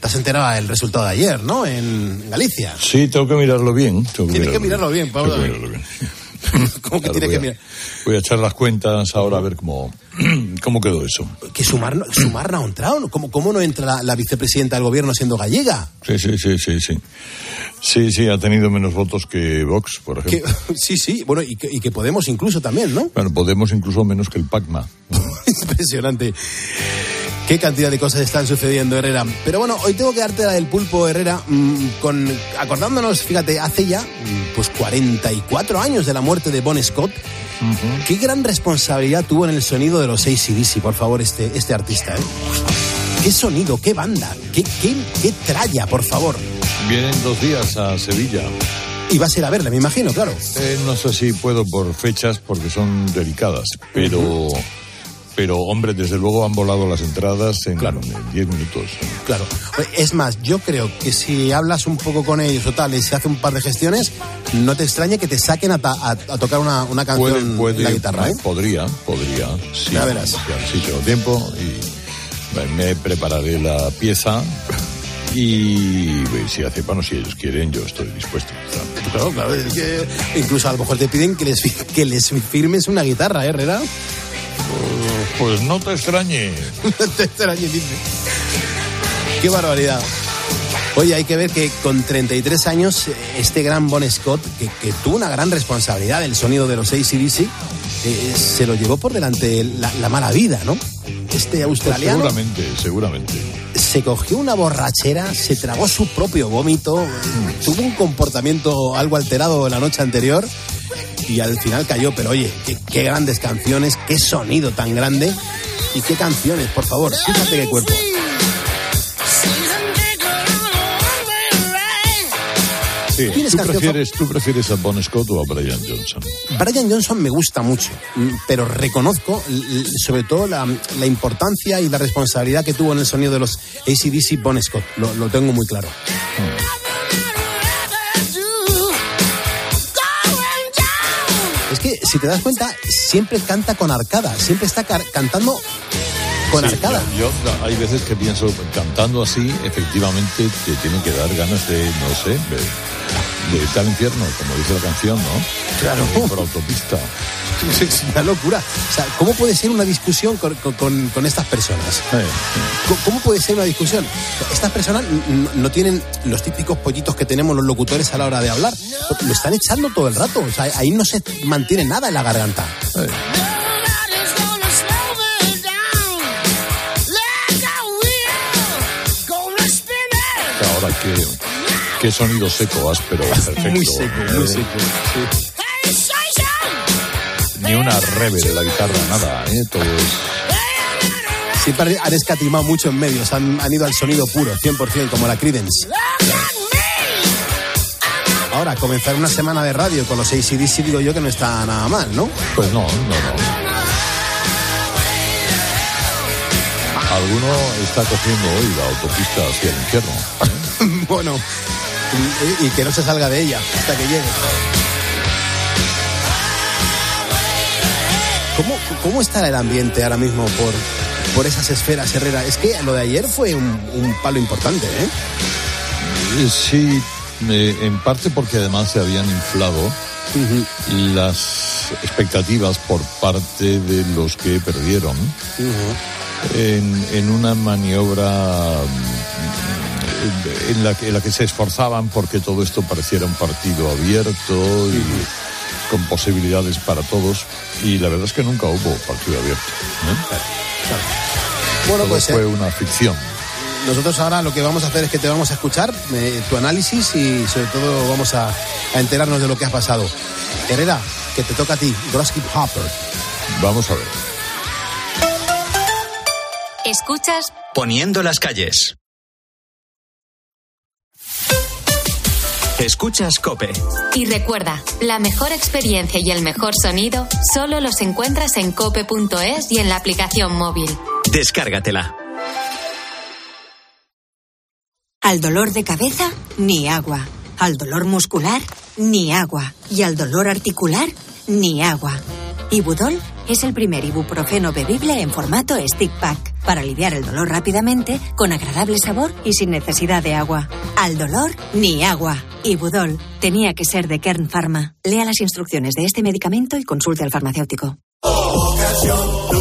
Te has enterado del resultado de ayer, ¿no? En Galicia. Sí, tengo que mirarlo bien. tengo Tienes que mirarlo bien, Pablo. Tengo que mirarlo bien. ¿Cómo que Claro, tienes voy que a- mirar? Voy a echar las cuentas ahora a ver cómo, cómo quedó eso. Que sumar, sumar no ha entrado. ¿Cómo, ¿Cómo no entra la, la vicepresidenta del gobierno siendo gallega? Sí, sí, sí, sí, sí. Sí, sí, ha tenido menos votos que Vox, por Que- ejemplo. sí, sí, bueno, y que, y que Podemos incluso también, ¿no? Bueno, Podemos incluso menos que el PACMA. Impresionante. Qué cantidad de cosas están sucediendo, Herrera. Pero bueno, hoy tengo que darte la del pulpo, Herrera, mm, con, acordándonos, fíjate, hace ya mm, pues 44 años de la muerte de Bon Scott. Qué gran responsabilidad tuvo en el sonido de los ACDC, por favor, este, este artista. ¿eh? Qué sonido, qué banda, qué, qué, qué tralla, por favor. Vienen dos días a Sevilla. Y vas a ir a verle, me imagino, claro. Eh, no sé si puedo por fechas porque son delicadas, pero, pero hombre, desde luego han volado las entradas en 10 minutos. Claro. Es más, yo creo que si hablas un poco con ellos o tal y se hace un par de gestiones, no te extrañe que te saquen a, ta- a- a tocar una, una canción Puede, puede, en la guitarra, ¿eh? Podría, podría. Sí, Ya verás. Sí, tengo tiempo y me prepararé la pieza y pues, si hace, bueno, si ellos quieren, yo estoy dispuesto. Claro, claro, es que incluso a lo mejor te piden que les, que les firmes una guitarra, ¿eh, Herrera? Pues no te extrañe. No te extrañes, dice. Qué barbaridad. Oye, hay que ver que con 33 años, este gran Bon Scott, que, que tuvo una gran responsabilidad del sonido de los ACDC, eh, se lo llevó por delante la, la mala vida, ¿no? Este australiano seguramente, seguramente. se cogió una borrachera, se tragó su propio vómito, eh, tuvo un comportamiento algo alterado la noche anterior y al final cayó. Pero oye, qué, qué grandes canciones, qué sonido tan grande y qué canciones, por favor, fíjate qué cuerpo. Sí, ¿Tienes ¿tú, prefieres, ¿Tú prefieres a Bon Scott o a Brian Johnson? Brian Johnson me gusta mucho, mm, pero reconozco sobre todo la, la importancia y la responsabilidad que tuvo en el sonido de los ACDC Bon Scott. Lo, lo tengo muy claro. Es si te das cuenta, siempre canta con arcada, siempre está cantando con Sí, arcada. Yo, yo hay veces que pienso, cantando así, efectivamente te tiene que dar ganas de, no sé, de, de tal infierno, como dice la canción, ¿no? Claro. Por autopista. Es una locura. O sea, ¿cómo puede ser una discusión con, con- con- estas personas? ¿Cómo- ¿Cómo puede ser una discusión? Estas personas no tienen los típicos pollitos que tenemos los locutores a la hora de hablar. Lo están echando todo el rato. O sea, ahí no se mantiene nada en la garganta. Ahora qué, qué sonido seco, áspero, perfecto. Muy seco, muy Eh, seco. Ni una rever de la guitarra, nada, ¿eh? Todo es... Siempre han escatimado mucho en medios. Han, han ido al sonido puro, 100%, como la Creedence. Ahora, comenzar una semana de radio con los ACDC, digo yo que no está nada mal, ¿no? Pues no, no, no. alguno está cogiendo hoy la autopista hacia el infierno. bueno, y, y que no se salga de ella hasta que llegue. ¿Cómo, ¿Cómo está el ambiente ahora mismo por, por esas esferas, Herrera? Es que lo de ayer fue un, un palo importante, ¿eh? Sí, eh, en parte porque además se habían inflado las expectativas por parte de los que perdieron en, en una maniobra en la, que, en la que se esforzaban porque todo esto pareciera un partido abierto y con posibilidades para todos y la verdad es que nunca hubo partido abierto. ¿eh? Bueno, Todo pues, fue eh, una ficción. Nosotros ahora lo que vamos a hacer es que te vamos a escuchar eh, tu análisis y sobre todo vamos a, a enterarnos de lo que ha pasado. Herrera, que te toca a ti, Grosky Hopper. Vamos a ver. Escuchas Poniendo las calles. Escuchas Cope. y recuerda, la mejor experiencia y el mejor sonido solo los encuentras en cope.es y en la aplicación móvil. Descárgatela. Al dolor de cabeza, ni agua. Al dolor muscular, ni agua. Y al dolor articular, ni agua. Ibudol es el primer ibuprofeno bebible en formato stick pack para aliviar el dolor rápidamente, con agradable sabor y sin necesidad de agua. Al dolor, ni agua. Ibudol tenía que ser de Kern Pharma. Lea las instrucciones de este medicamento y consulte al farmacéutico.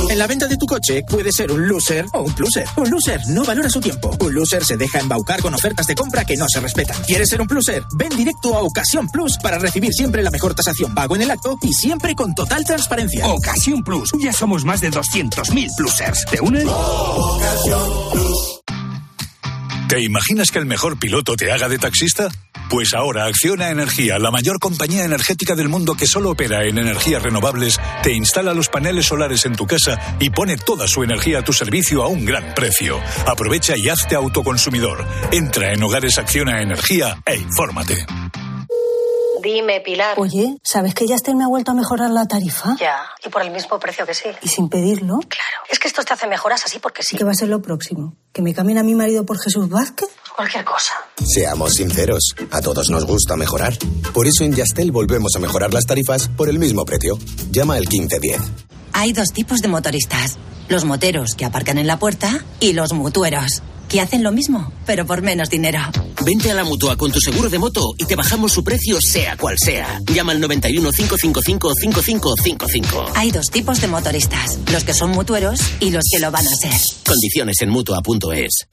En la venta de tu coche puede ser un loser o un pluser. Un loser no valora su tiempo. Un loser se deja embaucar con ofertas de compra que no se respetan. ¿Quieres ser un pluser? Ven directo a Ocasión Plus para recibir siempre la mejor tasación pago en el acto y siempre con total transparencia. Ocasión Plus. Ya somos más de 200.000 plusers. ¿Te unes? ¿Te imaginas que el mejor piloto te haga de taxista? Pues ahora Acciona Energía, la mayor compañía energética del mundo que solo opera en energías renovables, te instala los paneles solares en tu casa y pone toda su energía a tu servicio a un gran precio. Aprovecha y hazte autoconsumidor. Entra en Hogares Acciona Energía e infórmate. Dime, Pilar. Oye, ¿sabes que Yastel me ha vuelto a mejorar la tarifa? Ya, y por el mismo precio que sí. Y sin pedirlo. Claro, es que esto te hace mejoras así porque sí. ¿Qué va a ser lo próximo? ¿Que me cambien a mi marido por Jesús Vázquez? Cualquier cosa. Seamos sinceros, a todos nos gusta mejorar. Por eso en Yastel volvemos a mejorar las tarifas por el mismo precio. Llama al 1510. Hay dos tipos de motoristas. Los moteros que aparcan en la puerta y los mutueros, que hacen lo mismo, pero por menos dinero. Vente a la mutua con tu seguro de moto y te bajamos su precio sea cual sea. Llama al 91 555 5555. Hay dos tipos de motoristas, los que son mutueros y los que lo van a ser. Condiciones en mutua.es.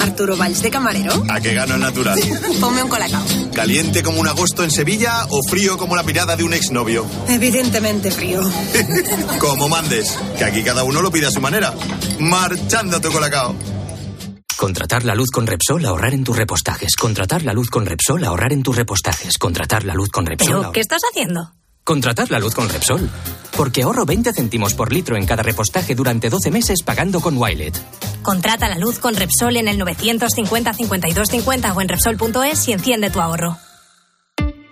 Arturo Valls de camarero. ¿A qué gano el natural? Ponme un colacao. ¿Caliente como un agosto en Sevilla o frío como la pirada de un exnovio? Evidentemente frío. Como mandes, que aquí cada uno lo pide a su manera. Marchando tu colacao. Contratar la luz con Repsol, ahorrar en tus repostajes. Contratar la luz con Repsol, ahorrar en tus repostajes. Contratar la luz con Repsol. ¿Pero ahorrar- qué estás haciendo? Contratar la luz con Repsol. Porque ahorro 20 céntimos por litro en cada repostaje durante 12 meses pagando con Wilet. Contrata la luz con Repsol en el 950 52 50 o en Repsol.es y enciende tu ahorro.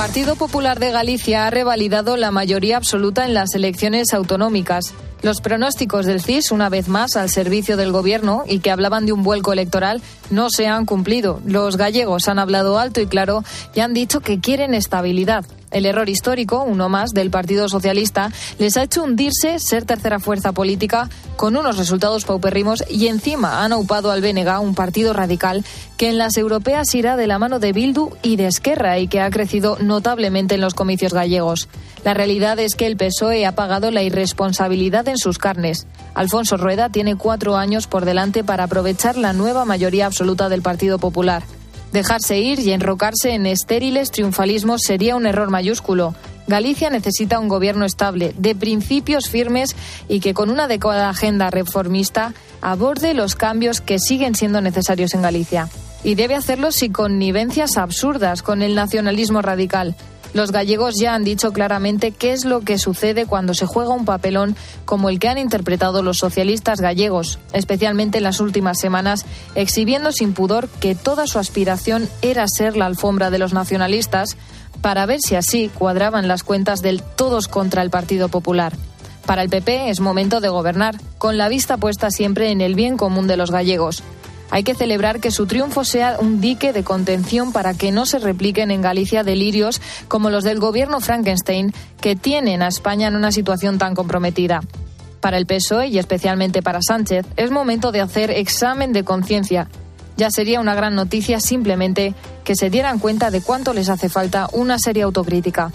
Partido Popular de Galicia ha revalidado la mayoría absoluta en las elecciones autonómicas. Los pronósticos del CIS, una vez más al servicio del Gobierno y que hablaban de un vuelco electoral, no se han cumplido. Los gallegos han hablado alto y claro y han dicho que quieren estabilidad. El error histórico, uno más, del Partido Socialista, les ha hecho hundirse, ser tercera fuerza política, con unos resultados paupérrimos y encima han aupado al BNG, un partido radical que en las europeas irá de la mano de Bildu y de Esquerra y que ha crecido notablemente en los comicios gallegos. La realidad es que el PSOE ha pagado la irresponsabilidad en sus carnes. Alfonso Rueda tiene cuatro años por delante para aprovechar la nueva mayoría absoluta del Partido Popular. Dejarse ir y enrocarse en estériles triunfalismos sería un error mayúsculo. Galicia necesita un gobierno estable, de principios firmes y que con una adecuada agenda reformista aborde los cambios que siguen siendo necesarios en Galicia. Y debe hacerlo sin connivencias absurdas con el nacionalismo radical. Los gallegos ya han dicho claramente qué es lo que sucede cuando se juega un papelón como el que han interpretado los socialistas gallegos, especialmente en las últimas semanas, exhibiendo sin pudor que toda su aspiración era ser la alfombra de los nacionalistas, para ver si así cuadraban las cuentas del todos contra el Partido Popular. Para el PP es momento de gobernar, con la vista puesta siempre en el bien común de los gallegos. Hay que celebrar que su triunfo sea un dique de contención para que no se repliquen en Galicia delirios como los del gobierno Frankenstein que tienen a España en una situación tan comprometida. Para el PSOE y especialmente para Sánchez es momento de hacer examen de conciencia. Ya sería una gran noticia simplemente que se dieran cuenta de cuánto les hace falta una seria autocrítica.